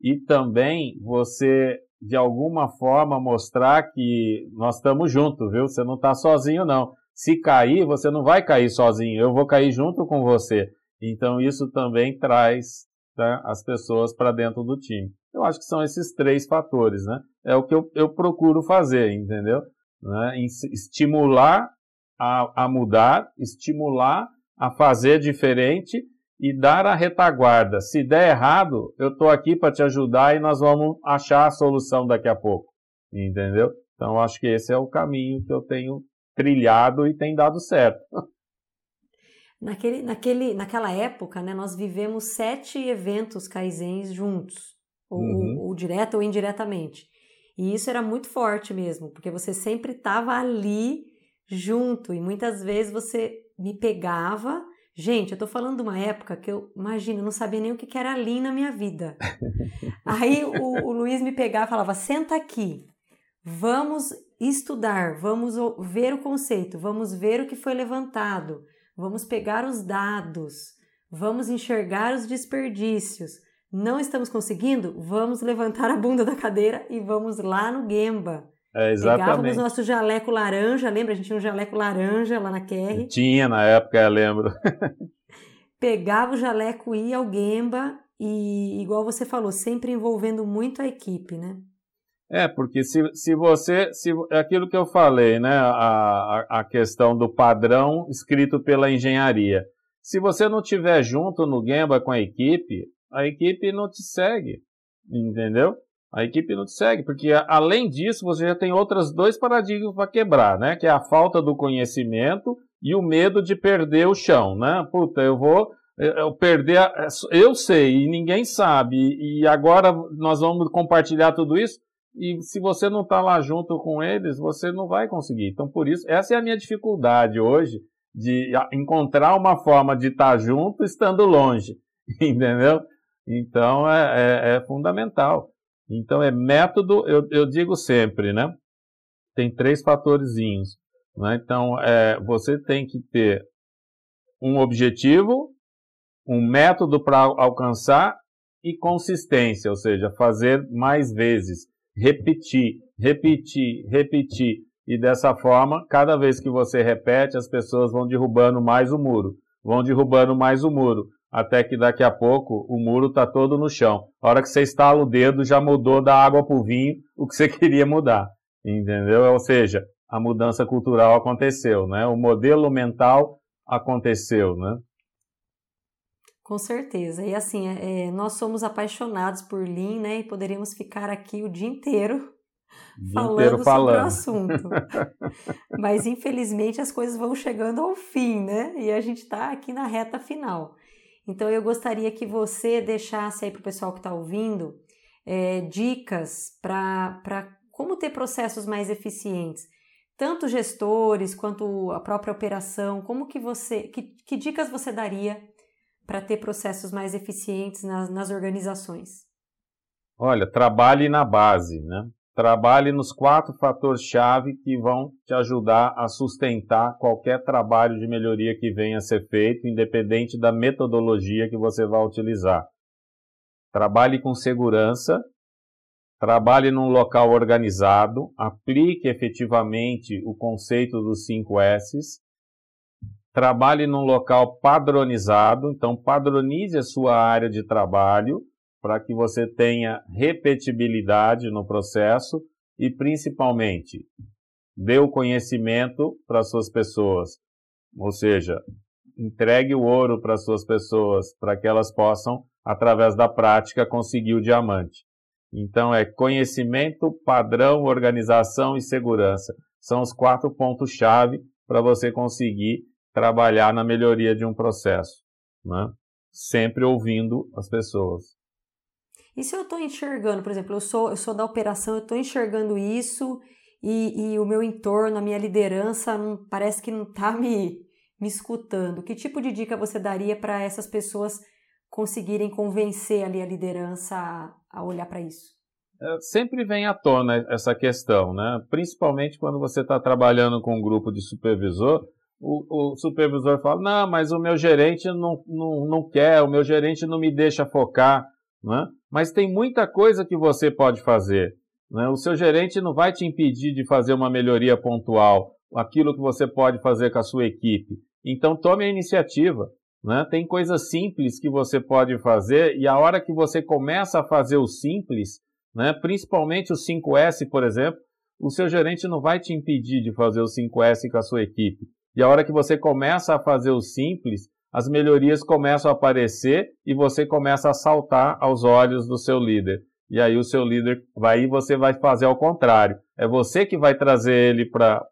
e também você, de alguma forma, mostrar que nós estamos juntos, viu? Você não está sozinho, não. Se cair, você não vai cair sozinho, eu vou cair junto com você. Então, isso também traz tá, as pessoas para dentro do time. Eu acho que são esses três fatores, né? É o que eu, eu procuro fazer, entendeu? Né? Estimular a, a mudar, estimular a fazer diferente e dar a retaguarda. Se der errado, eu estou aqui para te ajudar e nós vamos achar a solução daqui a pouco. Entendeu? Então, acho que esse é o caminho que eu tenho trilhado e tem dado certo. Naquele, naquele, naquela época, né, nós vivemos sete eventos kaizens juntos, ou, uhum. ou, ou direto ou indiretamente. E isso era muito forte mesmo, porque você sempre estava ali junto e muitas vezes você me pegava. Gente, eu tô falando de uma época que eu, imagina, não sabia nem o que era Lean na minha vida. Aí o, o Luiz me pegava e falava: senta aqui, vamos estudar, vamos ver o conceito, vamos ver o que foi levantado, vamos pegar os dados, vamos enxergar os desperdícios. Não estamos conseguindo? Vamos levantar a bunda da cadeira e vamos lá no Gemba. É, exatamente. Pegávamos nosso jaleco laranja, lembra? A gente tinha um jaleco laranja lá na QR. Tinha na época, eu lembro. Pegava o jaleco, ia ao Gemba e, igual você falou, sempre envolvendo muito a equipe, né? É, porque se, se você. Se, aquilo que eu falei, né? A, a questão do padrão escrito pela engenharia. Se você não tiver junto no Gemba com a equipe, a equipe não te segue. Entendeu? A equipe não te segue, porque além disso, você já tem outros dois paradigmas para quebrar, né? Que é a falta do conhecimento e o medo de perder o chão, né? Puta, eu vou eu perder, eu sei e ninguém sabe, e agora nós vamos compartilhar tudo isso e se você não está lá junto com eles, você não vai conseguir. Então, por isso, essa é a minha dificuldade hoje, de encontrar uma forma de estar tá junto estando longe, entendeu? Então, é, é, é fundamental. Então, é método, eu, eu digo sempre, né? Tem três fatorzinhos. Né? Então, é, você tem que ter um objetivo, um método para alcançar e consistência, ou seja, fazer mais vezes repetir, repetir, repetir. E dessa forma, cada vez que você repete, as pessoas vão derrubando mais o muro, vão derrubando mais o muro, até que daqui a pouco o muro está todo no chão. A hora que você estala o dedo, já mudou da água para o vinho o que você queria mudar. Entendeu? Ou seja, a mudança cultural aconteceu, né? O modelo mental aconteceu, né? Com certeza. E assim, é, é, nós somos apaixonados por Lean, né? E poderíamos ficar aqui o dia inteiro dia falando inteiro falando. sobre o assunto. Mas infelizmente as coisas vão chegando ao fim, né? E a gente está aqui na reta final. Então eu gostaria que você deixasse aí para o pessoal que está ouvindo é, dicas para como ter processos mais eficientes. Tanto gestores quanto a própria operação, como que você. Que, que dicas você daria para ter processos mais eficientes nas, nas organizações? Olha, trabalhe na base, né? Trabalhe nos quatro fatores-chave que vão te ajudar a sustentar qualquer trabalho de melhoria que venha a ser feito, independente da metodologia que você vai utilizar. Trabalhe com segurança, trabalhe num local organizado, aplique efetivamente o conceito dos 5 S's, trabalhe num local padronizado, então padronize a sua área de trabalho para que você tenha repetibilidade no processo e principalmente dê o conhecimento para as suas pessoas. Ou seja, entregue o ouro para as suas pessoas, para que elas possam, através da prática, conseguir o diamante. Então, é conhecimento, padrão, organização e segurança. São os quatro pontos-chave para você conseguir trabalhar na melhoria de um processo. Né? Sempre ouvindo as pessoas. E se eu estou enxergando, por exemplo, eu sou, eu sou da operação, eu estou enxergando isso e, e, o meu entorno, a minha liderança, não, parece que não está me, me escutando. Que tipo de dica você daria para essas pessoas conseguirem convencer ali a liderança a, a olhar para isso? É, sempre vem à tona essa questão, né? Principalmente quando você está trabalhando com um grupo de supervisor, o, o, supervisor fala, não, mas o meu gerente não, não, não quer, o meu gerente não me deixa focar, né? Mas tem muita coisa que você pode fazer. Né? O seu gerente não vai te impedir de fazer uma melhoria pontual, aquilo que você pode fazer com a sua equipe. Então tome a iniciativa. Né? Tem coisas simples que você pode fazer e a hora que você começa a fazer o simples, né? principalmente o 5S, por exemplo, o seu gerente não vai te impedir de fazer o 5S com a sua equipe. E a hora que você começa a fazer o simples, as melhorias começam a aparecer e você começa a saltar aos olhos do seu líder. E aí o seu líder vai e você vai fazer ao contrário. É você que vai trazer ele para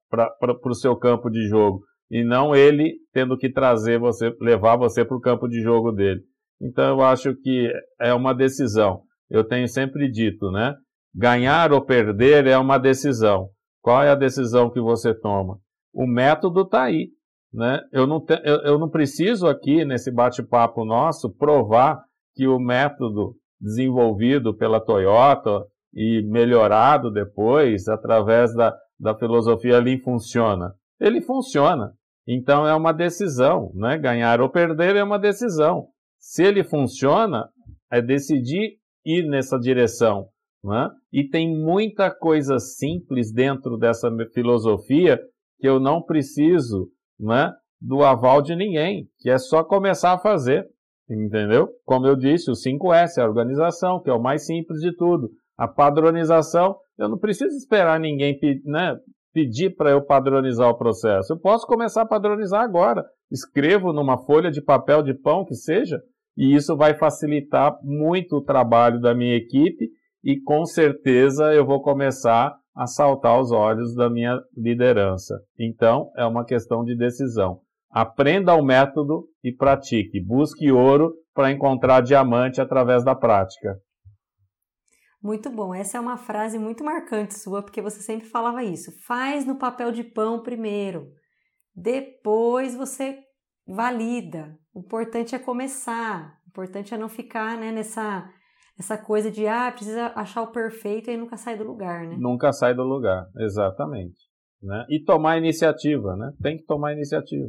o seu campo de jogo e não ele tendo que trazer você, levar você para o campo de jogo dele. Então eu acho que é uma decisão. Eu tenho sempre dito, né? Ganhar ou perder é uma decisão. Qual é a decisão que você toma? O método está aí. Né? Eu, não te, eu, eu não preciso aqui, nesse bate-papo nosso, provar que o método desenvolvido pela Toyota e melhorado depois através da, da filosofia Lean funciona. Ele funciona. Então é uma decisão, né? Ganhar ou perder é uma decisão. Se ele funciona, é decidir ir nessa direção. Né? E tem muita coisa simples dentro dessa filosofia que eu não preciso né, do aval de ninguém, que é só começar a fazer. Entendeu? Como eu disse, o 5S, a organização, que é o mais simples de tudo. A padronização, eu não preciso esperar ninguém né, pedir para eu padronizar o processo. Eu posso começar a padronizar agora. Escrevo numa folha de papel de pão que seja, e isso vai facilitar muito o trabalho da minha equipe e com certeza eu vou começar a saltar os olhos da minha liderança. Então, é uma questão de decisão. Aprenda o método e pratique. Busque ouro para encontrar diamante através da prática. Muito bom. Essa é uma frase muito marcante sua, porque você sempre falava isso. Faz no papel de pão primeiro. Depois você valida. O importante é começar. O importante é não ficar né, nessa essa coisa de ah, precisa achar o perfeito e nunca sai do lugar, né? Nunca sai do lugar, exatamente. Né? E tomar iniciativa, né? Tem que tomar iniciativa.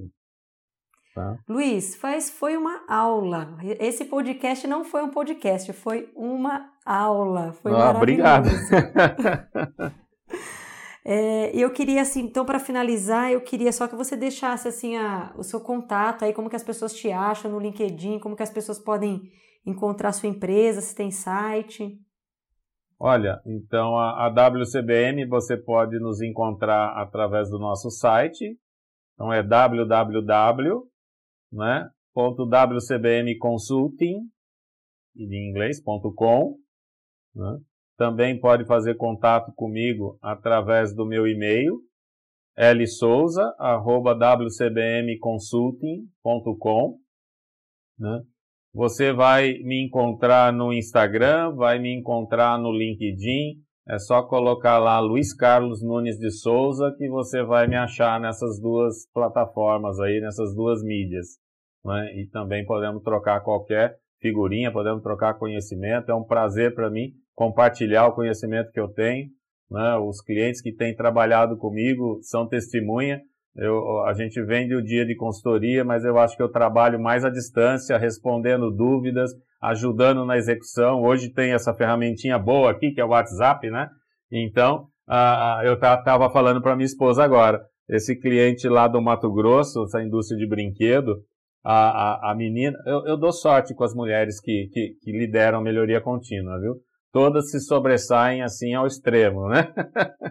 Tá? Luiz, faz, foi uma aula. Esse podcast não foi um podcast, foi uma aula. Foi ah, obrigado. é, eu queria assim, então para finalizar, eu queria só que você deixasse assim a, o seu contato aí, como que as pessoas te acham no LinkedIn, como que as pessoas podem encontrar sua empresa, se tem site? Olha, então a, a WCBM você pode nos encontrar através do nosso site. Então é www, né, em inglês.com. Né? Também pode fazer contato comigo através do meu e-mail, lsouza.wcbmconsulting.com. Né? Você vai me encontrar no Instagram, vai me encontrar no LinkedIn. É só colocar lá Luiz Carlos Nunes de Souza que você vai me achar nessas duas plataformas aí, nessas duas mídias. Né? E também podemos trocar qualquer figurinha, podemos trocar conhecimento. É um prazer para mim compartilhar o conhecimento que eu tenho. Né? Os clientes que têm trabalhado comigo são testemunha eu, a gente vende o dia de consultoria, mas eu acho que eu trabalho mais à distância, respondendo dúvidas, ajudando na execução. Hoje tem essa ferramentinha boa aqui, que é o WhatsApp, né? Então, eu estava falando para minha esposa agora, esse cliente lá do Mato Grosso, essa indústria de brinquedo, a, a, a menina, eu, eu, dou sorte com as mulheres que, que, que lideram melhoria contínua, viu? Todas se sobressaem assim ao extremo, né?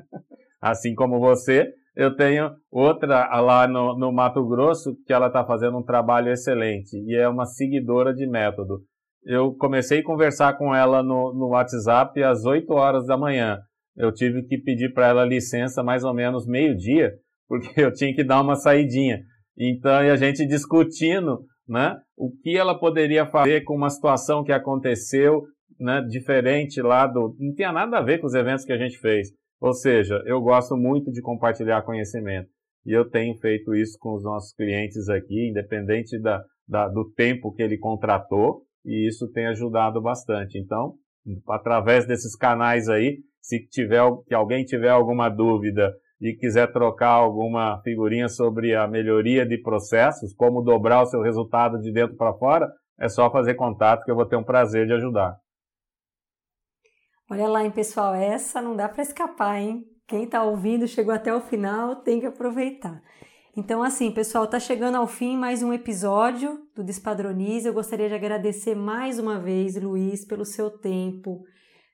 assim como você, eu tenho outra lá no, no Mato Grosso que ela está fazendo um trabalho excelente e é uma seguidora de método. Eu comecei a conversar com ela no, no WhatsApp às 8 horas da manhã. Eu tive que pedir para ela licença mais ou menos meio-dia, porque eu tinha que dar uma saidinha. Então, e a gente discutindo né, o que ela poderia fazer com uma situação que aconteceu né, diferente lá do. Não tinha nada a ver com os eventos que a gente fez. Ou seja, eu gosto muito de compartilhar conhecimento. E eu tenho feito isso com os nossos clientes aqui, independente da, da, do tempo que ele contratou, e isso tem ajudado bastante. Então, através desses canais aí, se tiver, que alguém tiver alguma dúvida e quiser trocar alguma figurinha sobre a melhoria de processos, como dobrar o seu resultado de dentro para fora, é só fazer contato que eu vou ter um prazer de ajudar. Olha lá, hein, pessoal, essa não dá para escapar, hein? Quem está ouvindo chegou até o final, tem que aproveitar. Então, assim, pessoal, tá chegando ao fim mais um episódio do Despadronize. Eu gostaria de agradecer mais uma vez, Luiz, pelo seu tempo,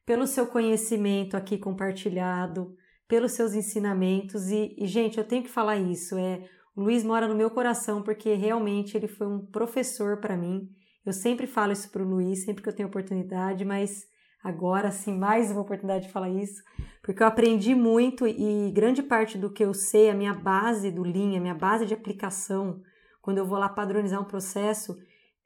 pelo seu conhecimento aqui compartilhado, pelos seus ensinamentos. E, e, gente, eu tenho que falar isso. É, o Luiz mora no meu coração porque realmente ele foi um professor para mim. Eu sempre falo isso para o Luiz, sempre que eu tenho oportunidade, mas agora sim, mais uma oportunidade de falar isso, porque eu aprendi muito e grande parte do que eu sei, a minha base do Lean, a minha base de aplicação, quando eu vou lá padronizar um processo,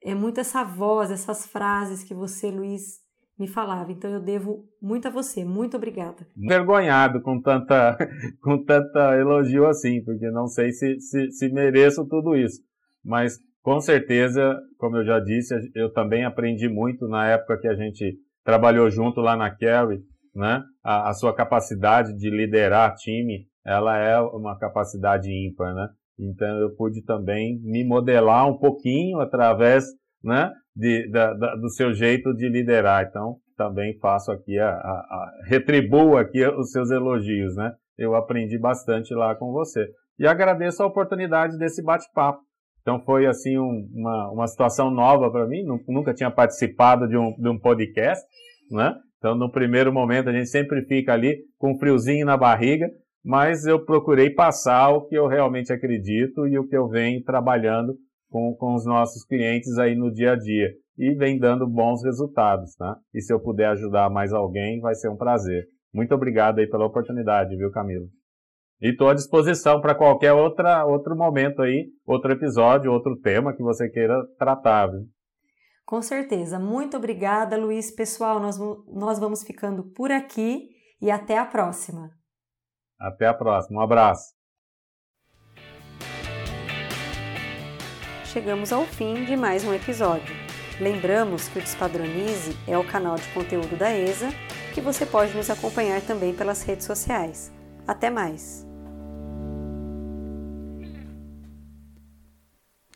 é muito essa voz, essas frases que você, Luiz, me falava. Então eu devo muito a você. Muito obrigada. Envergonhado com tanta, com tanta elogio assim, porque não sei se, se, se mereço tudo isso. Mas com certeza, como eu já disse, eu também aprendi muito na época que a gente trabalhou junto lá na Kerry, né? A, a, sua capacidade de liderar time, ela é uma capacidade ímpar, né? Então eu pude também me modelar um pouquinho através, né? De, da, da, do seu jeito de liderar. Então também faço aqui a, a, a retribuo aqui os seus elogios, né? Eu aprendi bastante lá com você e agradeço a oportunidade desse bate-papo. Então foi assim um, uma, uma situação nova para mim, nunca tinha participado de um, de um podcast, né? Então no primeiro momento a gente sempre fica ali com um friozinho na barriga, mas eu procurei passar o que eu realmente acredito e o que eu venho trabalhando com, com os nossos clientes aí no dia a dia e vem dando bons resultados, tá? E se eu puder ajudar mais alguém, vai ser um prazer. Muito obrigado aí pela oportunidade, viu, Camilo? E estou à disposição para qualquer outra, outro momento aí, outro episódio, outro tema que você queira tratar. Viu? Com certeza. Muito obrigada, Luiz. Pessoal, nós, nós vamos ficando por aqui e até a próxima. Até a próxima. Um abraço. Chegamos ao fim de mais um episódio. Lembramos que o Despadronize é o canal de conteúdo da ESA, que você pode nos acompanhar também pelas redes sociais. Até mais!